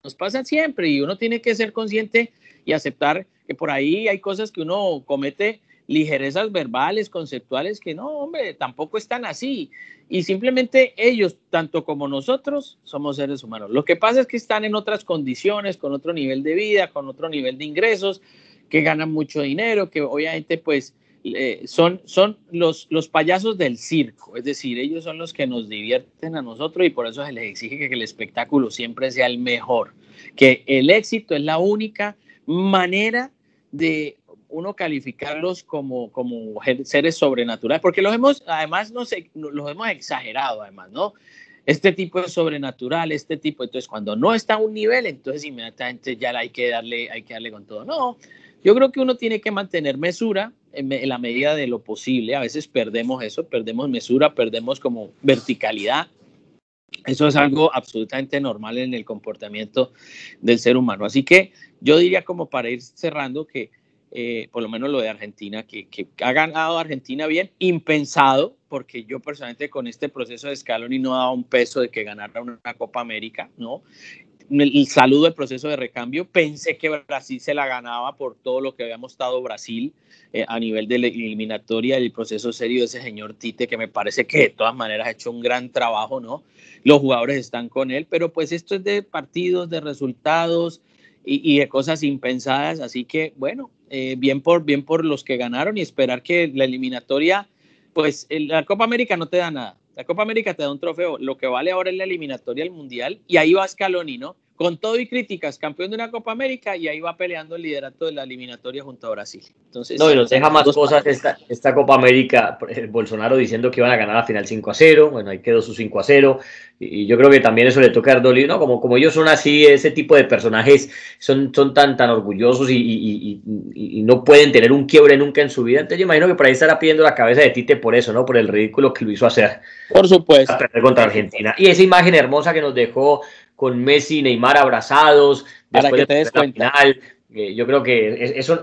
Nos pasa siempre y uno tiene que ser consciente y aceptar que por ahí hay cosas que uno comete ligerezas verbales, conceptuales, que no, hombre, tampoco están así. Y simplemente ellos, tanto como nosotros, somos seres humanos. Lo que pasa es que están en otras condiciones, con otro nivel de vida, con otro nivel de ingresos, que ganan mucho dinero, que obviamente pues son, son los, los payasos del circo, es decir, ellos son los que nos divierten a nosotros y por eso se les exige que el espectáculo siempre sea el mejor, que el éxito es la única manera de uno calificarlos como, como seres sobrenaturales, porque los hemos, además, no sé, los hemos exagerado, además, ¿no? Este tipo es sobrenatural, este tipo, entonces cuando no está a un nivel, entonces inmediatamente ya hay que darle, hay que darle con todo. No, yo creo que uno tiene que mantener mesura en, en la medida de lo posible. A veces perdemos eso, perdemos mesura, perdemos como verticalidad. Eso es algo absolutamente normal en el comportamiento del ser humano. Así que yo diría como para ir cerrando que eh, por lo menos lo de Argentina, que, ha ganado Argentina bien, impensado, porque yo personalmente con este proceso de Scaloni no daba un peso de que ganara una Copa América, ¿no? El, saludo del proceso de recambio, pensé que Brasil se la ganaba por todo lo que había mostrado Brasil eh, a nivel de la eliminatoria, el proceso serio de ese señor Tite, que me parece que de todas maneras ha hecho un gran trabajo, ¿no? Los jugadores están con él, pero pues esto es de partidos, de resultados, y, de cosas impensadas. Así que, bueno, eh, bien, por, bien por los que ganaron y esperar que la eliminatoria, pues la Copa América no te da nada. La Copa América te da un trofeo. Lo que vale ahora es la eliminatoria al Mundial y ahí va Scaloni, ¿no? Con todo y críticas, campeón de una Copa América y ahí va peleando el liderato de la eliminatoria junto a Brasil. Entonces, no, y nos deja más cosas esta, esta Copa América, Bolsonaro diciendo que iban a ganar la final 5 a 0, bueno, ahí quedó su 5 a 0, y, yo creo que también eso le toca a Ardoli, ¿no? Como, como ellos son así, ese tipo de personajes son, son tan, tan orgullosos y, y, y, no pueden tener un quiebre nunca en su vida, entonces yo imagino que por ahí estará pidiendo la cabeza de Tite por eso, ¿no? Por el ridículo que lo hizo hacer. Por supuesto. contra Argentina. Y esa imagen hermosa que nos dejó con Messi y Neymar abrazados después que te des de la final. Eh, yo creo que eso,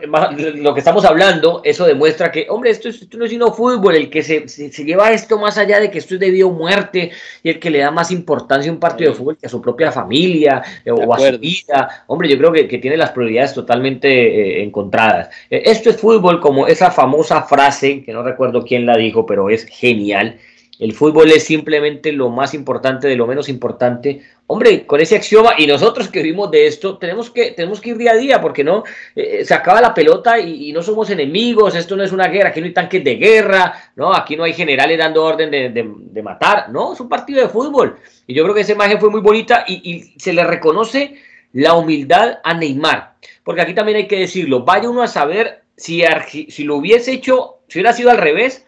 lo que estamos hablando, eso demuestra que, hombre, esto, no es sino fútbol, el que se, se, lleva esto más allá de que esto es de vida o muerte y el que le da más importancia a un partido de fútbol que a su propia familia eh, o a su vida. Hombre, yo creo que, que tiene las prioridades totalmente eh, encontradas. esto es fútbol, como esa famosa frase, que no recuerdo quién la dijo, pero es genial. El fútbol es simplemente lo más importante de lo menos importante hombre, con ese axioma, y nosotros que vivimos de esto, tenemos que, tenemos que ir día a día, porque no, eh, se acaba la pelota y, no somos enemigos, esto no es una guerra, aquí no hay tanques de guerra, no, aquí no hay generales dando orden de, matar, no, es un partido de fútbol. Y yo creo que esa imagen fue muy bonita y, se le reconoce la humildad a Neymar, porque aquí también hay que decirlo, vaya uno a saber si, si lo hubiese hecho, si hubiera sido al revés,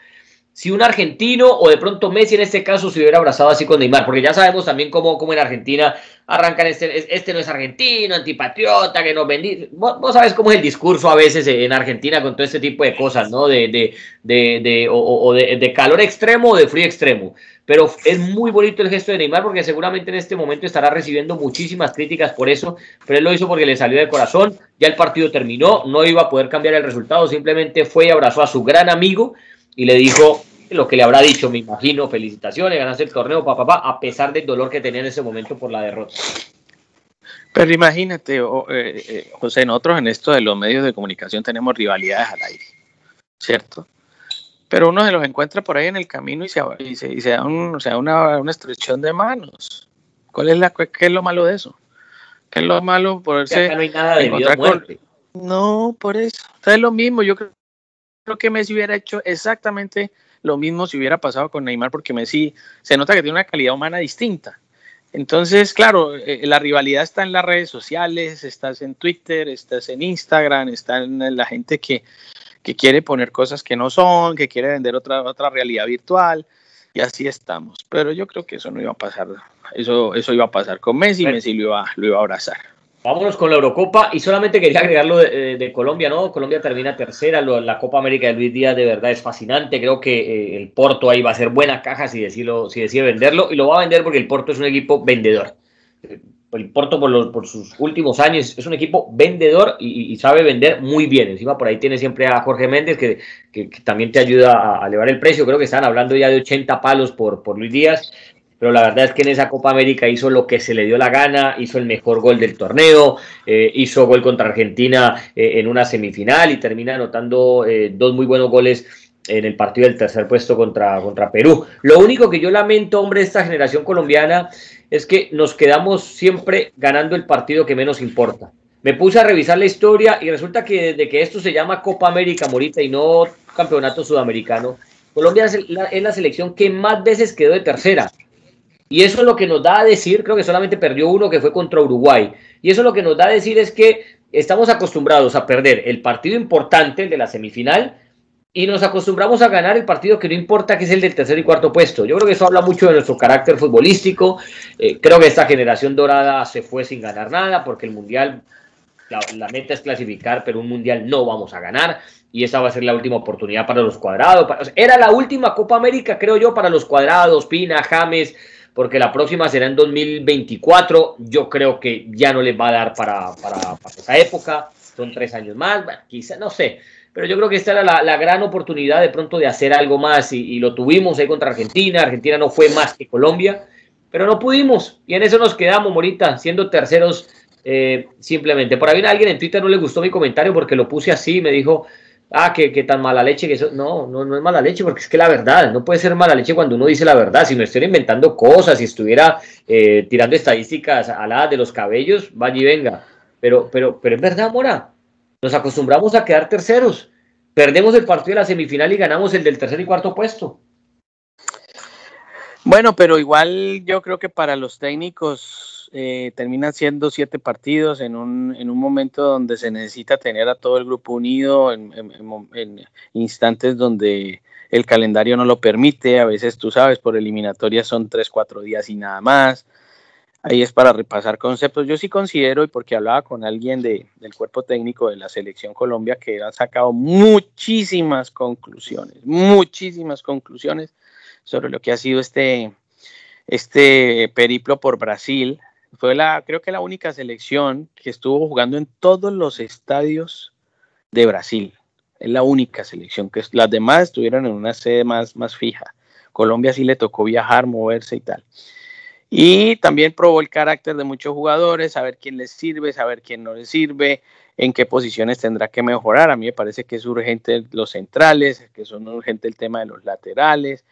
si un argentino o de pronto Messi en este caso se hubiera abrazado así con Neymar, porque ya sabemos también cómo, cómo en Argentina arrancan este, este no es argentino, antipatriota, que nos bendice. Vos, sabes cómo es el discurso a veces en Argentina con todo este tipo de cosas, ¿no? De, de, de, o, de, calor extremo o de frío extremo. Pero es muy bonito el gesto de Neymar porque seguramente en este momento estará recibiendo muchísimas críticas por eso, pero él lo hizo porque le salió de corazón, ya el partido terminó, no iba a poder cambiar el resultado, simplemente fue y abrazó a su gran amigo y le dijo lo que le habrá dicho, me imagino, felicitaciones, ganaste el torneo, papá, papá, a pesar del dolor que tenía en ese momento por la derrota. Pero imagínate, eh, eh, José, nosotros en esto de los medios de comunicación tenemos rivalidades al aire, ¿cierto? Pero uno se los encuentra por ahí en el camino y se, y se, y se da, un, una, una, estrección de manos. ¿Cuál es la, ¿Qué es lo malo de eso? ¿Qué es lo malo por no hay nada de muerte. No, por eso. es lo mismo. Yo creo, creo que Messi hubiera hecho exactamente lo mismo si hubiera pasado con Neymar, porque Messi se nota que tiene una calidad humana distinta. Entonces, claro, eh, la rivalidad está en las redes sociales, estás en Twitter, estás en Instagram, está en la gente que, que quiere poner cosas que no son, que quiere vender otra, otra realidad virtual, y así estamos. Pero yo creo que eso no iba a pasar, eso, eso iba a pasar con Messi, Messi lo iba, lo iba a abrazar. Vámonos con la Eurocopa y solamente quería agregarlo de, de, Colombia, ¿no? Colombia termina tercera, la Copa América de Luis Díaz de verdad es fascinante, creo que eh, el Porto ahí va a ser buena caja si, decirlo, si decide venderlo y lo va a vender porque el Porto es un equipo vendedor. El Porto por, los, por sus últimos años es un equipo vendedor y, sabe vender muy bien. Encima por ahí tiene siempre a Jorge Méndez que, también te ayuda a, elevar el precio. Creo que están hablando ya de 80 palos por Luis Díaz pero la verdad es que en esa Copa América hizo lo que se le dio la gana, hizo el mejor gol del torneo, eh, hizo gol contra Argentina eh, en una semifinal y termina anotando eh, dos muy buenos goles en el partido del tercer puesto contra, contra Perú. Lo único que yo lamento, hombre, esta generación colombiana es que nos quedamos siempre ganando el partido que menos importa. Me puse a revisar la historia y resulta que desde que esto se llama Copa América, Morita, y no Campeonato Sudamericano, Colombia es la, es la selección que más veces quedó de tercera. Y eso es lo que nos da a decir, creo que solamente perdió uno que fue contra Uruguay. Y eso lo que nos da a decir es que estamos acostumbrados a perder el partido importante, el de la semifinal, y nos acostumbramos a ganar el partido que no importa, que es el del tercer y cuarto puesto. Yo creo que eso habla mucho de nuestro carácter futbolístico. Eh, creo que esta generación dorada se fue sin ganar nada, porque el Mundial, la, meta es clasificar, pero un Mundial no vamos a ganar. Y esa va a ser la última oportunidad para los cuadrados. era la última Copa América, creo yo, para los cuadrados, Pina, James, porque la próxima será en 2024. Yo creo que ya no les va a dar para, para, esa época. son tres años más, bueno, quizá, no sé, pero yo creo que esta era la, gran oportunidad de pronto de hacer algo más y, lo tuvimos ahí contra Argentina, Argentina no fue más que Colombia, pero no pudimos y en eso nos quedamos, Morita, siendo terceros eh, simplemente. Por ahí alguien en Twitter no le gustó mi comentario porque lo puse así, me dijo, ah, que, tan mala leche que eso. No, no, no es mala leche porque es que la verdad, no puede ser mala leche cuando uno dice la verdad. Si no estuviera inventando cosas, si estuviera eh, tirando estadísticas aladas de los cabellos, vaya y venga. Pero, pero, pero es verdad, Mora. Nos acostumbramos a quedar terceros. Perdemos el partido de la semifinal y ganamos el del tercer y cuarto puesto. Bueno, pero igual yo creo que para los técnicos eh, terminan siendo siete partidos en un, en un momento donde se necesita tener a todo el grupo unido, en, instantes donde el calendario no lo permite, a veces tú sabes, por eliminatoria son tres, cuatro días y nada más. Ahí es para repasar conceptos. Yo sí considero, y porque hablaba con alguien de, del cuerpo técnico de la selección Colombia, que han sacado muchísimas conclusiones, muchísimas conclusiones sobre lo que ha sido este, este periplo por Brasil. Fue la, creo que la única selección que estuvo jugando en todos los estadios de Brasil. Es la única selección que las demás estuvieron en una sede más, más fija. Colombia sí le tocó viajar, moverse y tal. Y también probó el carácter de muchos jugadores, saber quién les sirve, saber quién no les sirve, en qué posiciones tendrá que mejorar. A mí me parece que es urgente los centrales, que son urgente el tema de los laterales,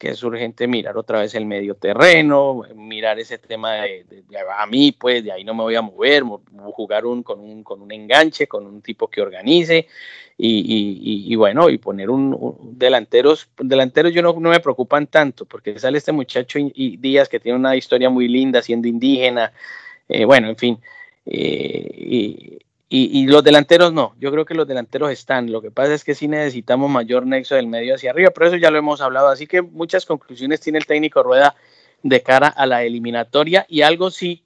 que es urgente mirar otra vez el medio terreno, mirar ese tema de, a mí, pues de ahí no me voy a mover, jugar un, con, un, con un enganche, con un tipo que organice y, bueno, y poner un, delanteros, delanteros yo no, no, me preocupan tanto porque sale este muchacho y, Díaz que tiene una historia muy linda siendo indígena, eh, bueno, en fin, eh, y, y, los delanteros no, yo creo que los delanteros están. Lo que pasa es que sí necesitamos mayor nexo del medio hacia arriba, pero eso ya lo hemos hablado. Así que muchas conclusiones tiene el técnico Rueda de cara a la eliminatoria y algo sí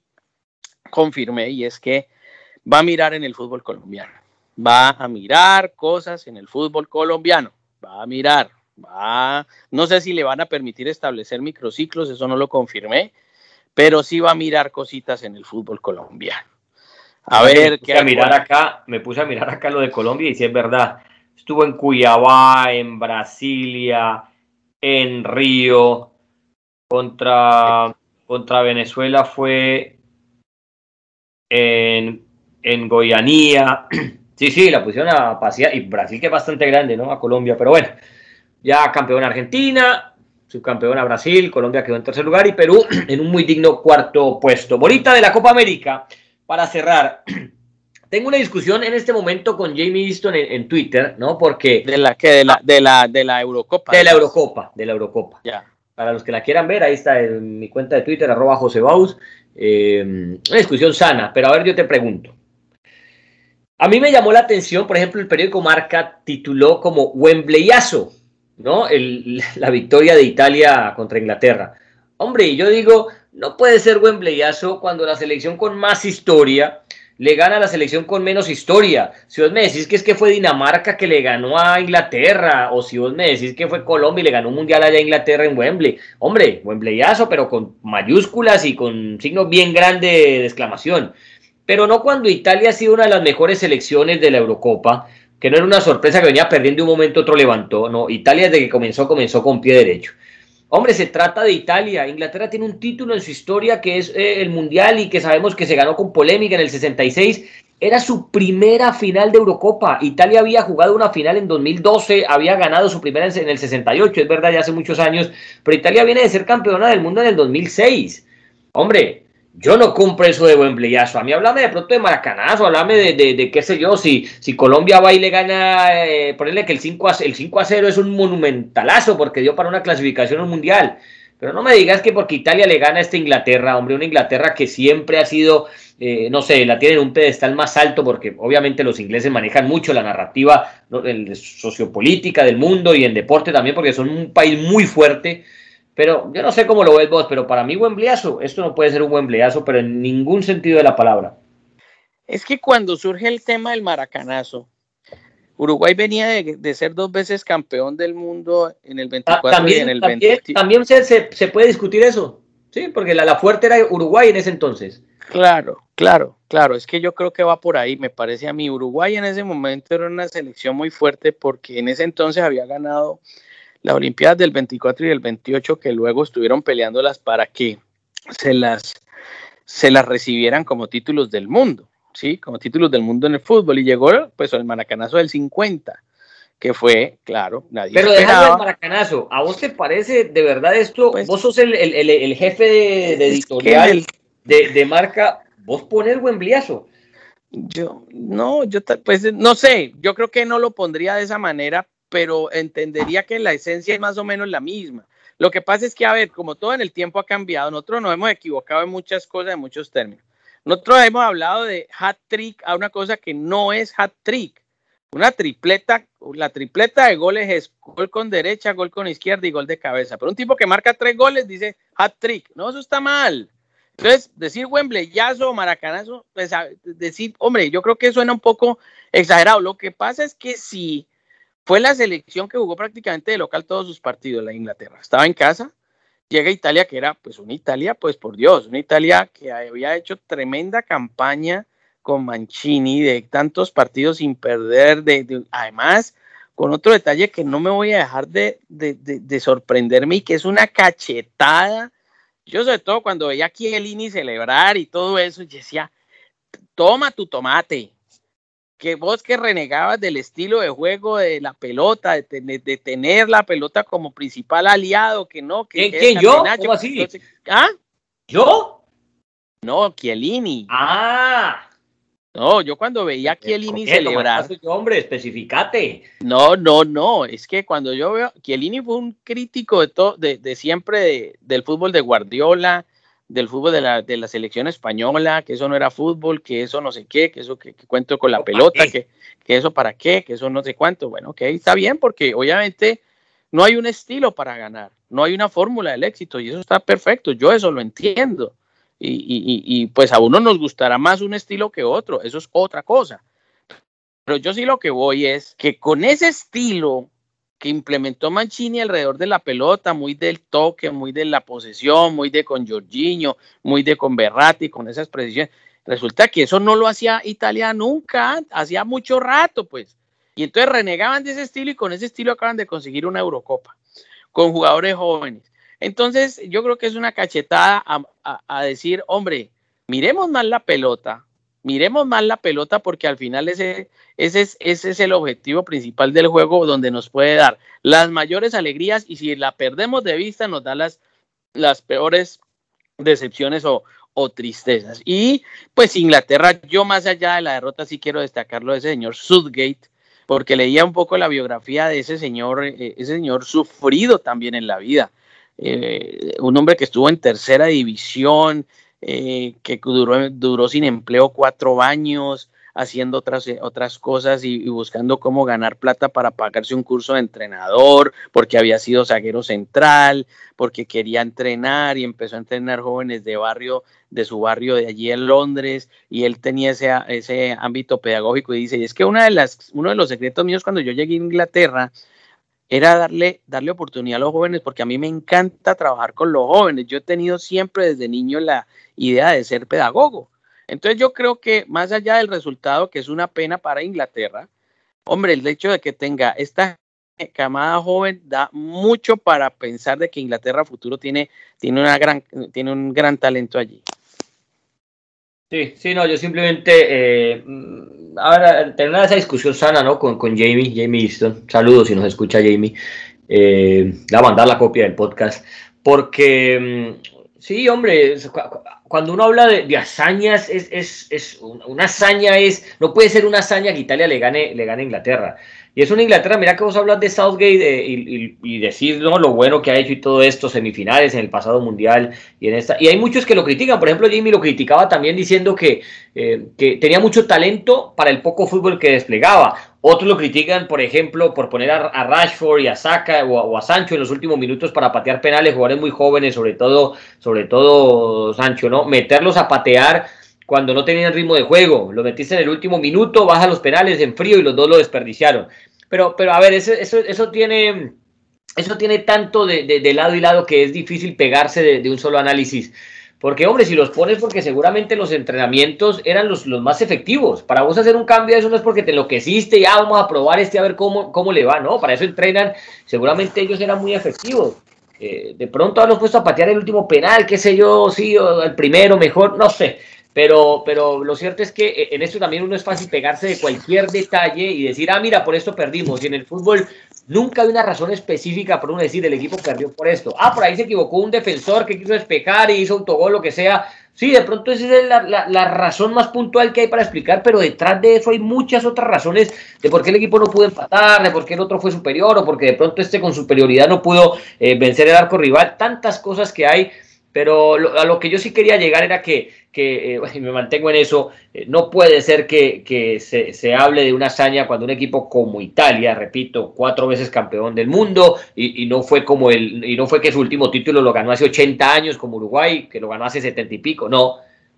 confirmé y es que va a mirar en el fútbol colombiano. Va a mirar cosas en el fútbol colombiano. Va a mirar. Va, no sé si le van a permitir establecer microciclos, eso no lo confirmé, pero sí va a mirar cositas en el fútbol colombiano. A ver, qué. A mirar acá, me puse a mirar acá lo de Colombia y si es verdad. Estuvo en Cuyabá, en Brasilia, en Río, contra, contra Venezuela fue en, en Goianía. Sí, sí, la pusieron a pasear. Y Brasil que es bastante grande, ¿no? A Colombia. Pero bueno, ya campeón Argentina, subcampeón a Brasil, Colombia quedó en tercer lugar y Perú en un muy digno cuarto puesto. Bonita de la Copa América para cerrar, tengo una discusión en este momento con Jamie Easton en, Twitter, ¿no? Porque. ¿De la que De la, de la, de la Eurocopa. De la Eurocopa, de la Eurocopa. Ya. Para los que la quieran ver, ahí está en mi cuenta de Twitter, arroba José Baus. Eh, una discusión sana, pero a ver, yo te pregunto. A mí me llamó la atención, por ejemplo, el periódico Marca tituló como Wembleyazo, ¿no? la victoria de Italia contra Inglaterra. Hombre, yo digo, no puede ser buen playazo cuando la selección con más historia le gana a la selección con menos historia. Si vos me decís que es que fue Dinamarca que le ganó a Inglaterra, o si vos me decís que fue Colombia y le ganó un mundial allá a Inglaterra en Wembley, hombre, buen playazo, pero con mayúsculas y con signos bien grande de exclamación. Pero no cuando Italia ha sido una de las mejores selecciones de la Eurocopa, que no era una sorpresa que venía perdiendo un momento, otro levantó. No, Italia desde que comenzó, comenzó con pie derecho. Hombre, se trata de Italia. Inglaterra tiene un título en su historia que es eh, el Mundial y que sabemos que se ganó con polémica en el 66. Era su primera final de Eurocopa. Italia había jugado una final en 2012, había ganado su primera en el 68, es verdad, ya hace muchos años, pero Italia viene de ser campeona del mundo en el 2006. Hombre, yo no compro eso de buen playazo. A mí háblame de pronto de maracanazo, háblame de, qué sé yo, si, si Colombia va y le gana, eh, ponerle que el 5, a, el 5 a 0 es un monumentalazo porque dio para una clasificación mundial. Pero no me digas que porque Italia le gana a esta Inglaterra, hombre, una Inglaterra que siempre ha sido, eh, no sé, la tienen un pedestal más alto porque obviamente los ingleses manejan mucho la narrativa sociopolítica del mundo y el deporte también porque son un país muy fuerte pero yo no sé cómo lo ves vos, pero para mí Wembleyazo, esto no puede ser un Wembleyazo, pero en ningún sentido de la palabra. Es que cuando surge el tema del maracanazo, Uruguay venía de, ser dos veces campeón del mundo en el 24 también, y en el también, También se, se, puede discutir eso. Sí, porque la, la fuerte era Uruguay en ese entonces. Claro, claro, claro. Es que yo creo que va por ahí. Me parece a mí, Uruguay en ese momento era una selección muy fuerte porque en ese entonces había ganado las Olimpiadas del 24 y del 28 que luego estuvieron peleándolas para que se las, se las recibieran como títulos del mundo, ¿sí? Como títulos del mundo en el fútbol. Y llegó pues el maracanazo del 50 que fue, claro, nadie Pero dejando el maracanazo, ¿a vos te parece de verdad esto? Pues vos sos el, el, el, jefe de, de editorial de, de, marca, vos pones Wembleyazo. Yo, no, yo pues no sé, yo creo que no lo pondría de esa manera, pero entendería que la esencia es más o menos la misma. Lo que pasa es que, a ver, como todo en el tiempo ha cambiado, nosotros nos hemos equivocado en muchas cosas, en muchos términos. Nosotros hemos hablado de hat trick a una cosa que no es hat trick. Una tripleta, la tripleta de goles es gol con derecha, gol con izquierda y gol de cabeza. Pero un tipo que marca tres goles dice hat trick. No, eso está mal. Entonces, decir Wembleyazo o Maracanazo, pues, decir, hombre, yo creo que suena un poco exagerado. Lo que pasa es que si fue la selección que jugó prácticamente de local todos sus partidos, la Inglaterra. Estaba en casa, llega Italia, que era pues una Italia, pues por Dios, una Italia que había hecho tremenda campaña con Mancini, de tantos partidos sin perder, de, además con otro detalle que no me voy a dejar de, de, sorprenderme y que es una cachetada. Yo sobre todo cuando veía a Chiellini celebrar y todo eso, yo decía, toma tu tomate, que vos que renegabas del estilo de juego de la pelota, de, tener la pelota como principal aliado, que no, que... ¿Quién, yo? ¿Cómo así? ¿Ah? ¿Yo? No, Chiellini. Ah. No, yo cuando veía a Chiellini celebrar... hombre, especificate. No, no, no, es que cuando yo veo... Chiellini fue un crítico de, todo, de, de siempre del fútbol de Guardiola, del fútbol de la, de la, selección española, que eso no era fútbol, que eso no sé qué, que eso que, cuento con la pelota, que, que, eso para qué, que eso no sé cuánto. Bueno, ok, está bien, porque obviamente no hay un estilo para ganar, no hay una fórmula del éxito y eso está perfecto, yo eso lo entiendo. Y, y, y pues a uno nos gustará más un estilo que otro, eso es otra cosa. Pero yo sí lo que voy es que con ese estilo que implementó Mancini alrededor de la pelota, muy del toque, muy de la posesión, muy de con Jorginho, muy de con Berratti, con esas precisiones. Resulta que eso no lo hacía Italia nunca, hacía mucho rato, pues. Y entonces renegaban de ese estilo y con ese estilo acaban de conseguir una Eurocopa con jugadores jóvenes. Entonces, yo creo que es una cachetada a, a decir, hombre, miremos más la pelota, miremos más la pelota porque al final ese, ese, es, ese es el objetivo principal del juego donde nos puede dar las mayores alegrías y si la perdemos de vista nos da las, las peores decepciones o, o tristezas. Y pues Inglaterra, yo más allá de la derrota sí quiero destacarlo de ese señor Southgate, porque leía un poco la biografía de ese señor, eh, ese señor sufrido también en la vida. Eh, un hombre que estuvo en tercera división, eh, que duró, duró sin empleo cuatro años, haciendo otras, eh, otras cosas y, buscando cómo ganar plata para pagarse un curso de entrenador, porque había sido zaguero central, porque quería entrenar y empezó a entrenar jóvenes de barrio, de su barrio de allí en Londres, y él tenía ese, ese ámbito pedagógico y dice, y es que una de las, uno de los secretos míos cuando yo llegué a Inglaterra era darle, darle oportunidad a los jóvenes, porque a mí me encanta trabajar con los jóvenes. Yo he tenido siempre desde niño la idea de ser pedagogo. Entonces yo creo que más allá del resultado, que es una pena para Inglaterra, hombre, el hecho de que tenga esta camada joven da mucho para pensar de que Inglaterra futuro tiene, tiene, una gran, tiene un gran talento allí. Sí, sí, no, yo simplemente, eh, ahora, tener esa discusión sana, ¿no? Con, con Jamie, Jamie Easton, saludos si nos escucha Jamie, eh, le a mandar la copia del podcast, porque, mm, sí, hombre, cuando uno habla de, hazañas, es, es, es, una hazaña es, no puede ser una hazaña que Italia le gane, le gane a Inglaterra. Y es una Inglaterra, mira que vos hablas de Southgate eh, y, y, decir ¿no? lo bueno que ha hecho y todo esto, semifinales en el pasado mundial y en esta. Y hay muchos que lo critican, por ejemplo, Jamie lo criticaba también diciendo que, eh, que tenía mucho talento para el poco fútbol que desplegaba. Otros lo critican, por ejemplo, por poner a, Rashford y a Saka o a, Sancho en los últimos minutos para patear penales, jugadores muy jóvenes, sobre todo, sobre todo Sancho, ¿no? Meterlos a patear cuando no tenían ritmo de juego. Lo metiste en el último minuto, baja los penales en frío y los dos lo desperdiciaron. Pero, pero a ver, eso, eso, eso tiene, eso tiene tanto de, lado y lado que es difícil pegarse de, un solo análisis. Porque, hombre, si los pones porque seguramente los entrenamientos eran los, los, más efectivos. Para vos hacer un cambio de eso no es porque te enloqueciste, ya vamos a probar este a ver cómo, cómo le va, ¿no? Para eso entrenan, seguramente ellos eran muy efectivos. Eh, de pronto han puesto a patear el último penal, qué sé yo, sí, o el primero mejor, no sé. Pero, pero lo cierto es que eh, en esto también uno es fácil pegarse de cualquier detalle y decir, ah, mira, por esto perdimos. Y en el fútbol nunca hay una razón específica por uno decir, el equipo perdió por esto. Ah, por ahí se equivocó un defensor que quiso despejar y hizo autogol, lo que sea. Sí, de pronto esa es la, la, razón más puntual que hay para explicar, pero detrás de eso hay muchas otras razones de por qué el equipo no pudo empatar, de por qué el otro fue superior o porque de pronto este con superioridad no pudo eh, vencer el arco rival. Tantas cosas que hay pero a lo que yo sí quería llegar era que, que eh, me mantengo en eso, eh, no puede ser que, se, hable de una hazaña cuando un equipo como Italia, repito, cuatro veces campeón del mundo, y, no fue como el, y no fue que su último título lo ganó hace 80 años como Uruguay, que lo ganó hace 70 y pico, no,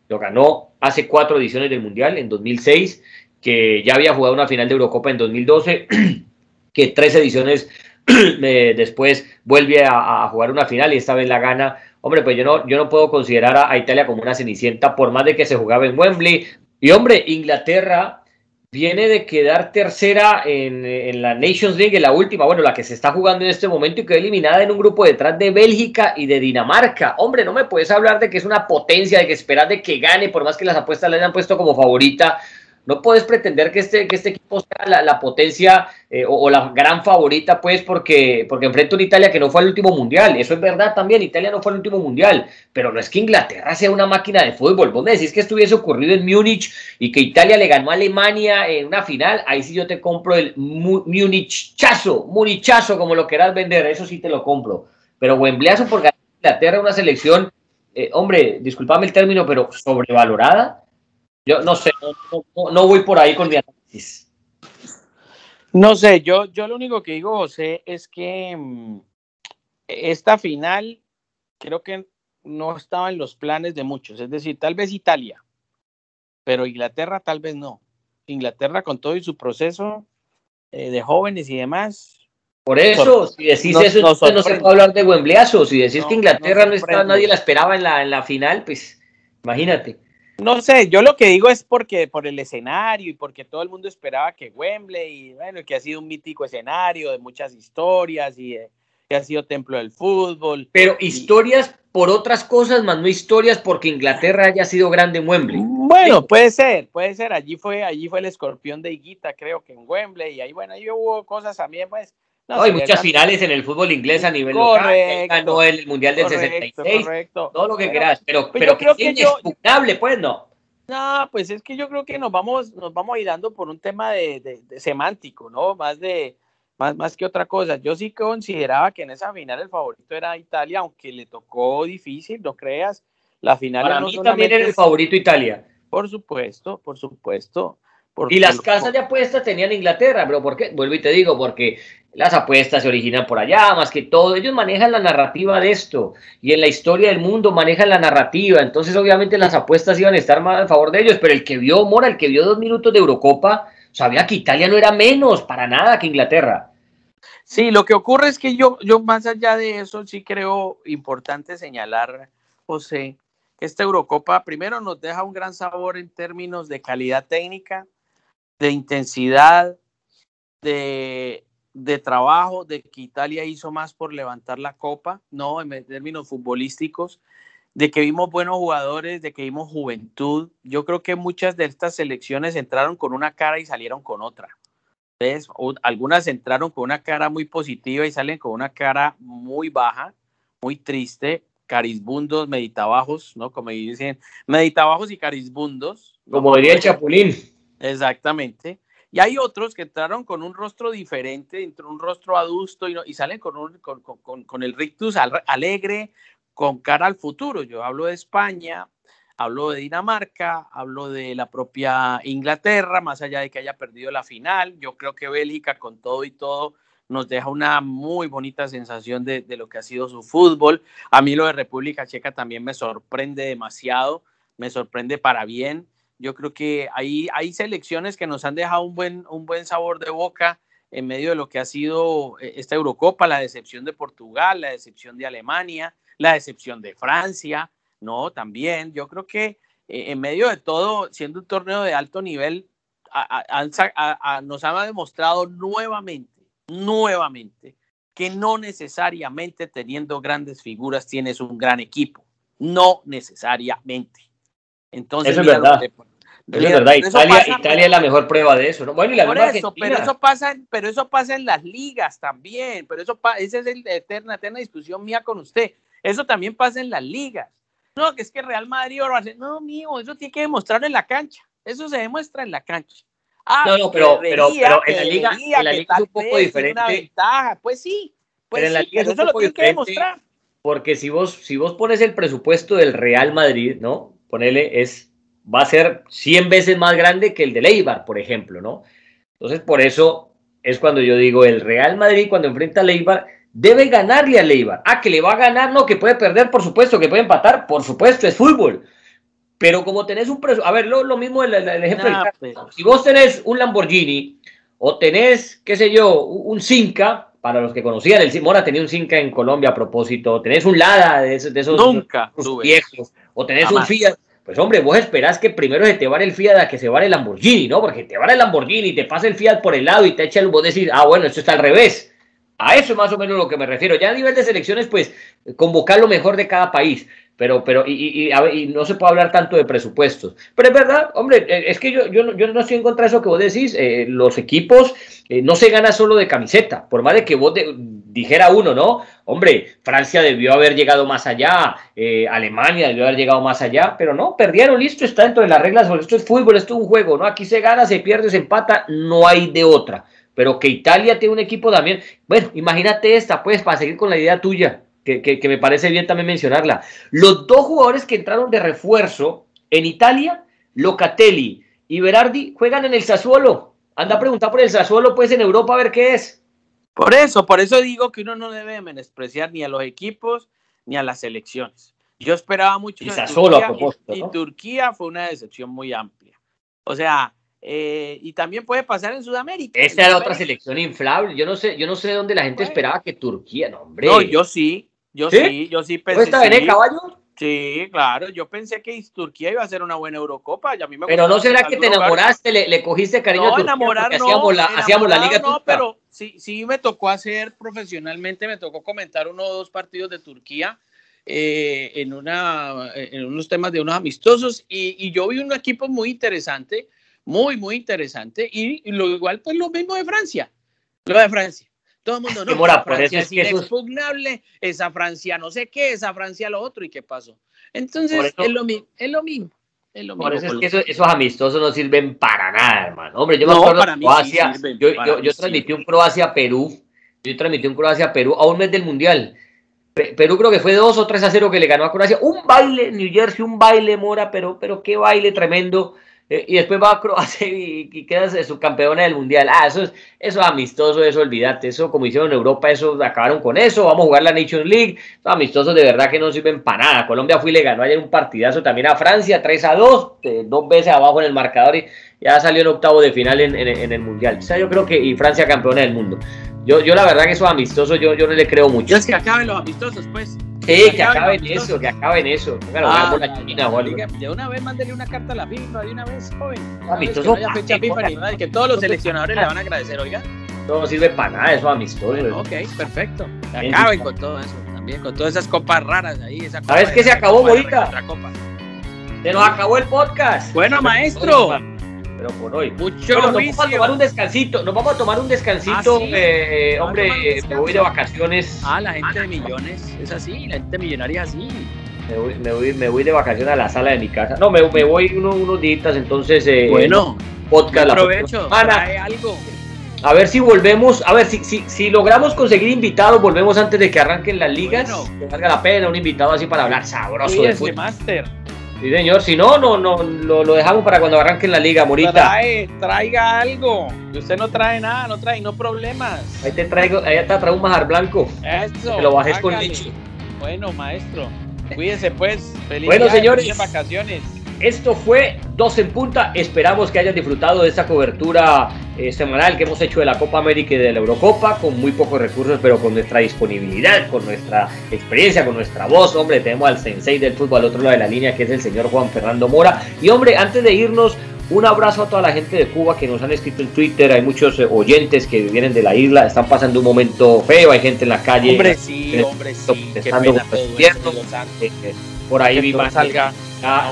lo ganó hace cuatro ediciones del Mundial, en 2006, que ya había jugado una final de Eurocopa en 2012, que tres ediciones eh, después vuelve a, a jugar una final y esta vez la gana hombre, pues yo no, yo no puedo considerar a, Italia como una cenicienta, por más de que se jugaba en Wembley. Y hombre, Inglaterra viene de quedar tercera en, la Nations League, en la última, bueno, la que se está jugando en este momento y quedó eliminada en un grupo detrás de Bélgica y de Dinamarca. Hombre, no me puedes hablar de que es una potencia, de que esperas de que gane, por más que las apuestas le hayan puesto como favorita no puedes pretender que este, que este equipo sea la, potencia eh, o, la gran favorita, pues, porque, porque enfrenta a una Italia que no fue al último mundial. Eso es verdad también, Italia no fue al último mundial, pero no es que Inglaterra sea una máquina de fútbol. Vos me decís que estuviese ocurrido en Múnich y que Italia le ganó a Alemania en una final, ahí sí yo te compro el Munichazo, Munichazo, como lo quieras vender, eso sí te lo compro. Pero Wembleyazo por ganar Inglaterra, una selección, eh, hombre, discúlpame el término, pero sobrevalorada yo no sé, no, voy por ahí con mi análisis. No sé, yo, yo lo único que digo, José, es que mm, esta final creo que no estaba en los planes de muchos. Es decir, tal vez Italia, pero Inglaterra tal vez no. Inglaterra con todo y su proceso eh, de jóvenes y demás. Por eso, si decís eso, no, se puede hablar de Wembleyazo. Si decís que Inglaterra no, está, nadie la esperaba en la, en la final, pues imagínate. No sé, yo lo que digo es porque por el escenario y porque todo el mundo esperaba que Wembley, y bueno, que ha sido un mítico escenario de muchas historias y que ha sido templo del fútbol. Pero historias por otras cosas, más no historias porque Inglaterra haya sido grande en Wembley. Bueno, puede ser, puede ser. Allí fue, allí fue el escorpión de Higuita, creo que en Wembley, y ahí, bueno, ahí hubo cosas también, pues. No, hay muchas finales en el fútbol inglés a nivel correcto, local. Ganó el Mundial del 66. Correcto. Todo lo que quieras. Pero, pues pero que, que es inexpugnable, pues no. No, pues es que yo creo que nos vamos, nos vamos dando por un tema de, semántico, ¿no? Más de, más, más que otra cosa. Yo sí consideraba que en esa final el favorito era Italia, aunque le tocó difícil, no creas. La final Para mí también era el favorito Italia. Por supuesto, por supuesto y las casas de apuestas tenían Inglaterra, pero ¿por qué? Vuelvo y te digo, porque las apuestas se originan por allá, más que todo. Ellos manejan la narrativa de esto y en la historia del mundo manejan la narrativa. Entonces, obviamente, las apuestas iban a estar más a favor de ellos. Pero el que vio, Mora, el que vio dos minutos de Eurocopa, sabía que Italia no era menos para nada que Inglaterra. Sí, lo que ocurre es que yo, yo más allá de eso, sí creo importante señalar, José, que esta Eurocopa primero nos deja un gran sabor en términos de calidad técnica de intensidad, de, trabajo, de que Italia hizo más por levantar la copa, no en términos futbolísticos, de que vimos buenos jugadores, de que vimos juventud. Yo creo que muchas de estas selecciones entraron con una cara y salieron con otra. Entonces, algunas entraron con una cara muy positiva y salen con una cara muy baja, muy triste, carisbundos, meditabajos, ¿no? Como dicen, meditabajos y carisbundos. Como diría el Chapulín. Exactamente. Y hay otros que entraron con un rostro diferente, entre un rostro adusto y, salen con, un, con, el rictus alegre, con cara al futuro. Yo hablo de España, hablo de Dinamarca, hablo de la propia Inglaterra, más allá de que haya perdido la final. Yo creo que Bélgica, con todo y todo, nos deja una muy bonita sensación de, de lo que ha sido su fútbol. A mí lo de República Checa también me sorprende demasiado, me sorprende para bien yo creo que hay, hay selecciones que nos han dejado un buen, un buen sabor de boca en medio de lo que ha sido eh, esta Eurocopa, la decepción de Portugal, la decepción de Alemania, la decepción de Francia, ¿no? También, yo creo que eh, en medio de todo, siendo un torneo de alto nivel, nos ha demostrado nuevamente, nuevamente, que no necesariamente teniendo grandes figuras tienes un gran equipo. No necesariamente. Entonces, eso es verdad. es verdad. Italia, es la mejor prueba de eso. ¿no? Bueno, y la por eso, pero eso pasa, pero eso pasa en las ligas también. Pero eso esa es la eterna, eterna discusión mía con usted. Eso también pasa en las ligas. No, que es que Real Madrid o No, mío, eso tiene que demostrar en la cancha. Eso se demuestra en la cancha. Ah, no, no, pero, pero, pero en la liga, en la liga es un poco diferente. Una ventaja. Pues sí, pues pero en la liga es un poco diferente. Porque si vos, si vos pones el presupuesto del Real Madrid, ¿no? Ponele, es, va a ser 100 veces más grande que el de Eibar, por ejemplo, ¿no? Entonces, por eso es cuando yo digo, el Real Madrid cuando enfrenta a Eibar debe ganarle a Eibar. Ah, que le va a ganar, no, que puede perder, por supuesto, que puede empatar, por supuesto, es fútbol. Pero como tenés un precio, a ver, lo, lo mismo el, ejemplo, si vos tenés un Lamborghini o tenés, qué sé yo, un Cinca, para los que conocían, el Mora tenía un Cinca en Colombia a propósito, tenés un Lada de esos, de esos Nunca viejos, o tenés un Fiat, pues hombre, vos esperás que primero se te vale el Fiat a que se vale el Lamborghini, ¿no? Porque te vale el Lamborghini, te pasa el Fiat por el lado y te echa el, vos decís, ah, bueno, esto está al revés. A eso es más o menos lo que me refiero. Ya a nivel de selecciones, pues convocar lo mejor de cada país pero, pero y, y, no se puede hablar tanto de presupuestos. Pero es verdad, hombre, eh, es que yo, yo, yo no estoy en contra de eso que vos decís, eh, los equipos eh, no se gana solo de camiseta, por más de que vos dijera uno, ¿no? Hombre, Francia debió haber llegado más allá, Alemania debió haber llegado más allá, pero no, perdieron, listo, está dentro de las reglas, esto es fútbol, esto es un juego, ¿no? Aquí se gana, se pierde, se empata, no hay de otra. Pero que Italia tiene un equipo también, bueno, imagínate esta, pues, para seguir con la idea tuya que, me parece bien también mencionarla. Los dos jugadores que entraron de refuerzo en Italia, Locatelli y Berardi, juegan en el Sassuolo. Anda a preguntar por el Sassuolo, pues en Europa a ver qué es. Por eso, por eso digo que uno no debe menospreciar ni a los equipos ni a las selecciones. Yo esperaba mucho. Y Sassuolo a propósito. Y, Turquía fue una decepción muy amplia. O sea, eh, y también puede pasar en Sudamérica. Esta era otra selección inflable. Yo no sé, yo no sé de dónde la gente esperaba que Turquía, no, hombre. No, yo sí. Yo sí, yo sí pensé. está bien, caballo? Sí, claro, yo pensé que Turquía iba a ser una buena Eurocopa. Y a mí me pero no será que te enamoraste, le, le, cogiste cariño no, a Turquía enamorar, no, hacíamos la, hacíamos la liga. No, pero sí, sí me tocó hacer profesionalmente, me tocó comentar uno o dos partidos de Turquía eh, en, una, en unos temas de unos amistosos y, y, yo vi un equipo muy interesante, muy, muy interesante y, lo igual pues lo mismo de Francia, lo de Francia. Todo el mundo, no, esa Francia es, inexpugnable, esa Francia no sé qué, esa Francia lo otro, ¿y qué pasó? Entonces, es, lo, es lo mismo. Por eso es que esos amistosos no sirven para nada, hermano. Hombre, yo me acuerdo para Croacia, yo, yo, transmití un Croacia-Perú, yo transmití un Croacia-Perú a un mes del Mundial. Perú creo que fue 2 o 3 a 0 que le ganó a Croacia. Un baile, New Jersey, un baile, Mora, pero, pero qué baile tremendo. Eh, y después va a Croacia y, y queda subcampeona del mundial. Ah, eso es, eso amistoso, eso olvídate. Eso, como hicieron en Europa, eso acabaron con eso. Vamos a jugar la Nations League. Amistosos de verdad que no sirven para nada. Colombia fue y le ganó ayer un partidazo también a Francia, 3 a 2, dos veces abajo en el marcador y ya salió en octavo de final en, en, el mundial. O sea, yo creo que, y Francia campeona del mundo. Yo, yo la verdad que esos amistosos yo, yo no le creo mucho. es que acaben los amistosos, pues. Sí, que, acaben eso, que acaben eso. Claro, ah, la China, De una vez mándele una carta a la FIFA, de una vez, joven. Amistoso. Que no fecha FIFA ni nada, que todos los seleccionadores le van a agradecer, oiga. No sirve para nada eso amistoso. ok, perfecto. Acaben con todo eso, también con todas esas copas raras ahí. Esa ¿Sabes qué se acabó, ahorita? Se nos acabó el podcast. Bueno, maestro pero por hoy. Mucho nos vamos a tomar un descansito, nos vamos a tomar un descansito, ah, eh, hombre, me voy de vacaciones. Ah, la gente de millones, es así, la gente millonaria es así. Me voy, me voy, me voy de vacaciones a la sala de mi casa. No, me, me voy uno, unos días, entonces. Eh, bueno, podcast. Aprovecho, trae algo. A ver si volvemos, a ver si, si, si, logramos conseguir invitados, volvemos antes de que arranquen las ligas. Bueno. Que valga la pena un invitado así para hablar sabroso de fútbol. Master. Sí, señor. Si no, no, no lo, lo dejamos para cuando arranquen la liga, Morita. Trae, traiga algo. Usted no trae nada, no trae, no problemas. Ahí te traigo, ahí está, trae un majar blanco. Eso. Que lo bajes con leche. Bueno, maestro. Cuídese pues. Feliz bueno, señores. vacaciones. Esto fue Dos en Punta. Esperamos que hayan disfrutado de esta cobertura eh, semanal que hemos hecho de la Copa América y de la Eurocopa, con muy pocos recursos, pero con nuestra disponibilidad, con nuestra experiencia, con nuestra voz. Hombre, tenemos al sensei del fútbol al otro lado de la línea, que es el señor Juan Fernando Mora. Y hombre, antes de irnos, un abrazo a toda la gente de Cuba que nos han escrito en Twitter. Hay muchos eh, oyentes que vienen de la isla, están pasando un momento feo. Hay gente en la calle. Hombre, sí, hombre, sí. Qué pena todo eh, eh, por ahí vi más. Salga.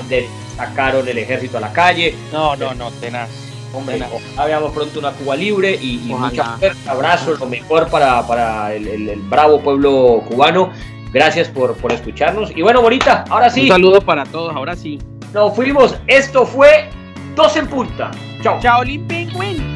De, sacaron el ejército a la calle. No, no, no, tenaz. Hombre, ojalá pronto una Cuba libre y, y muchos abrazos, lo mejor para, para el, el, bravo pueblo cubano. Gracias por, por escucharnos. Y bueno, bonita, ahora sí. Un saludo para todos, ahora sí. Nos fuimos. Esto fue Dos en punta. Chao. Chao, Limping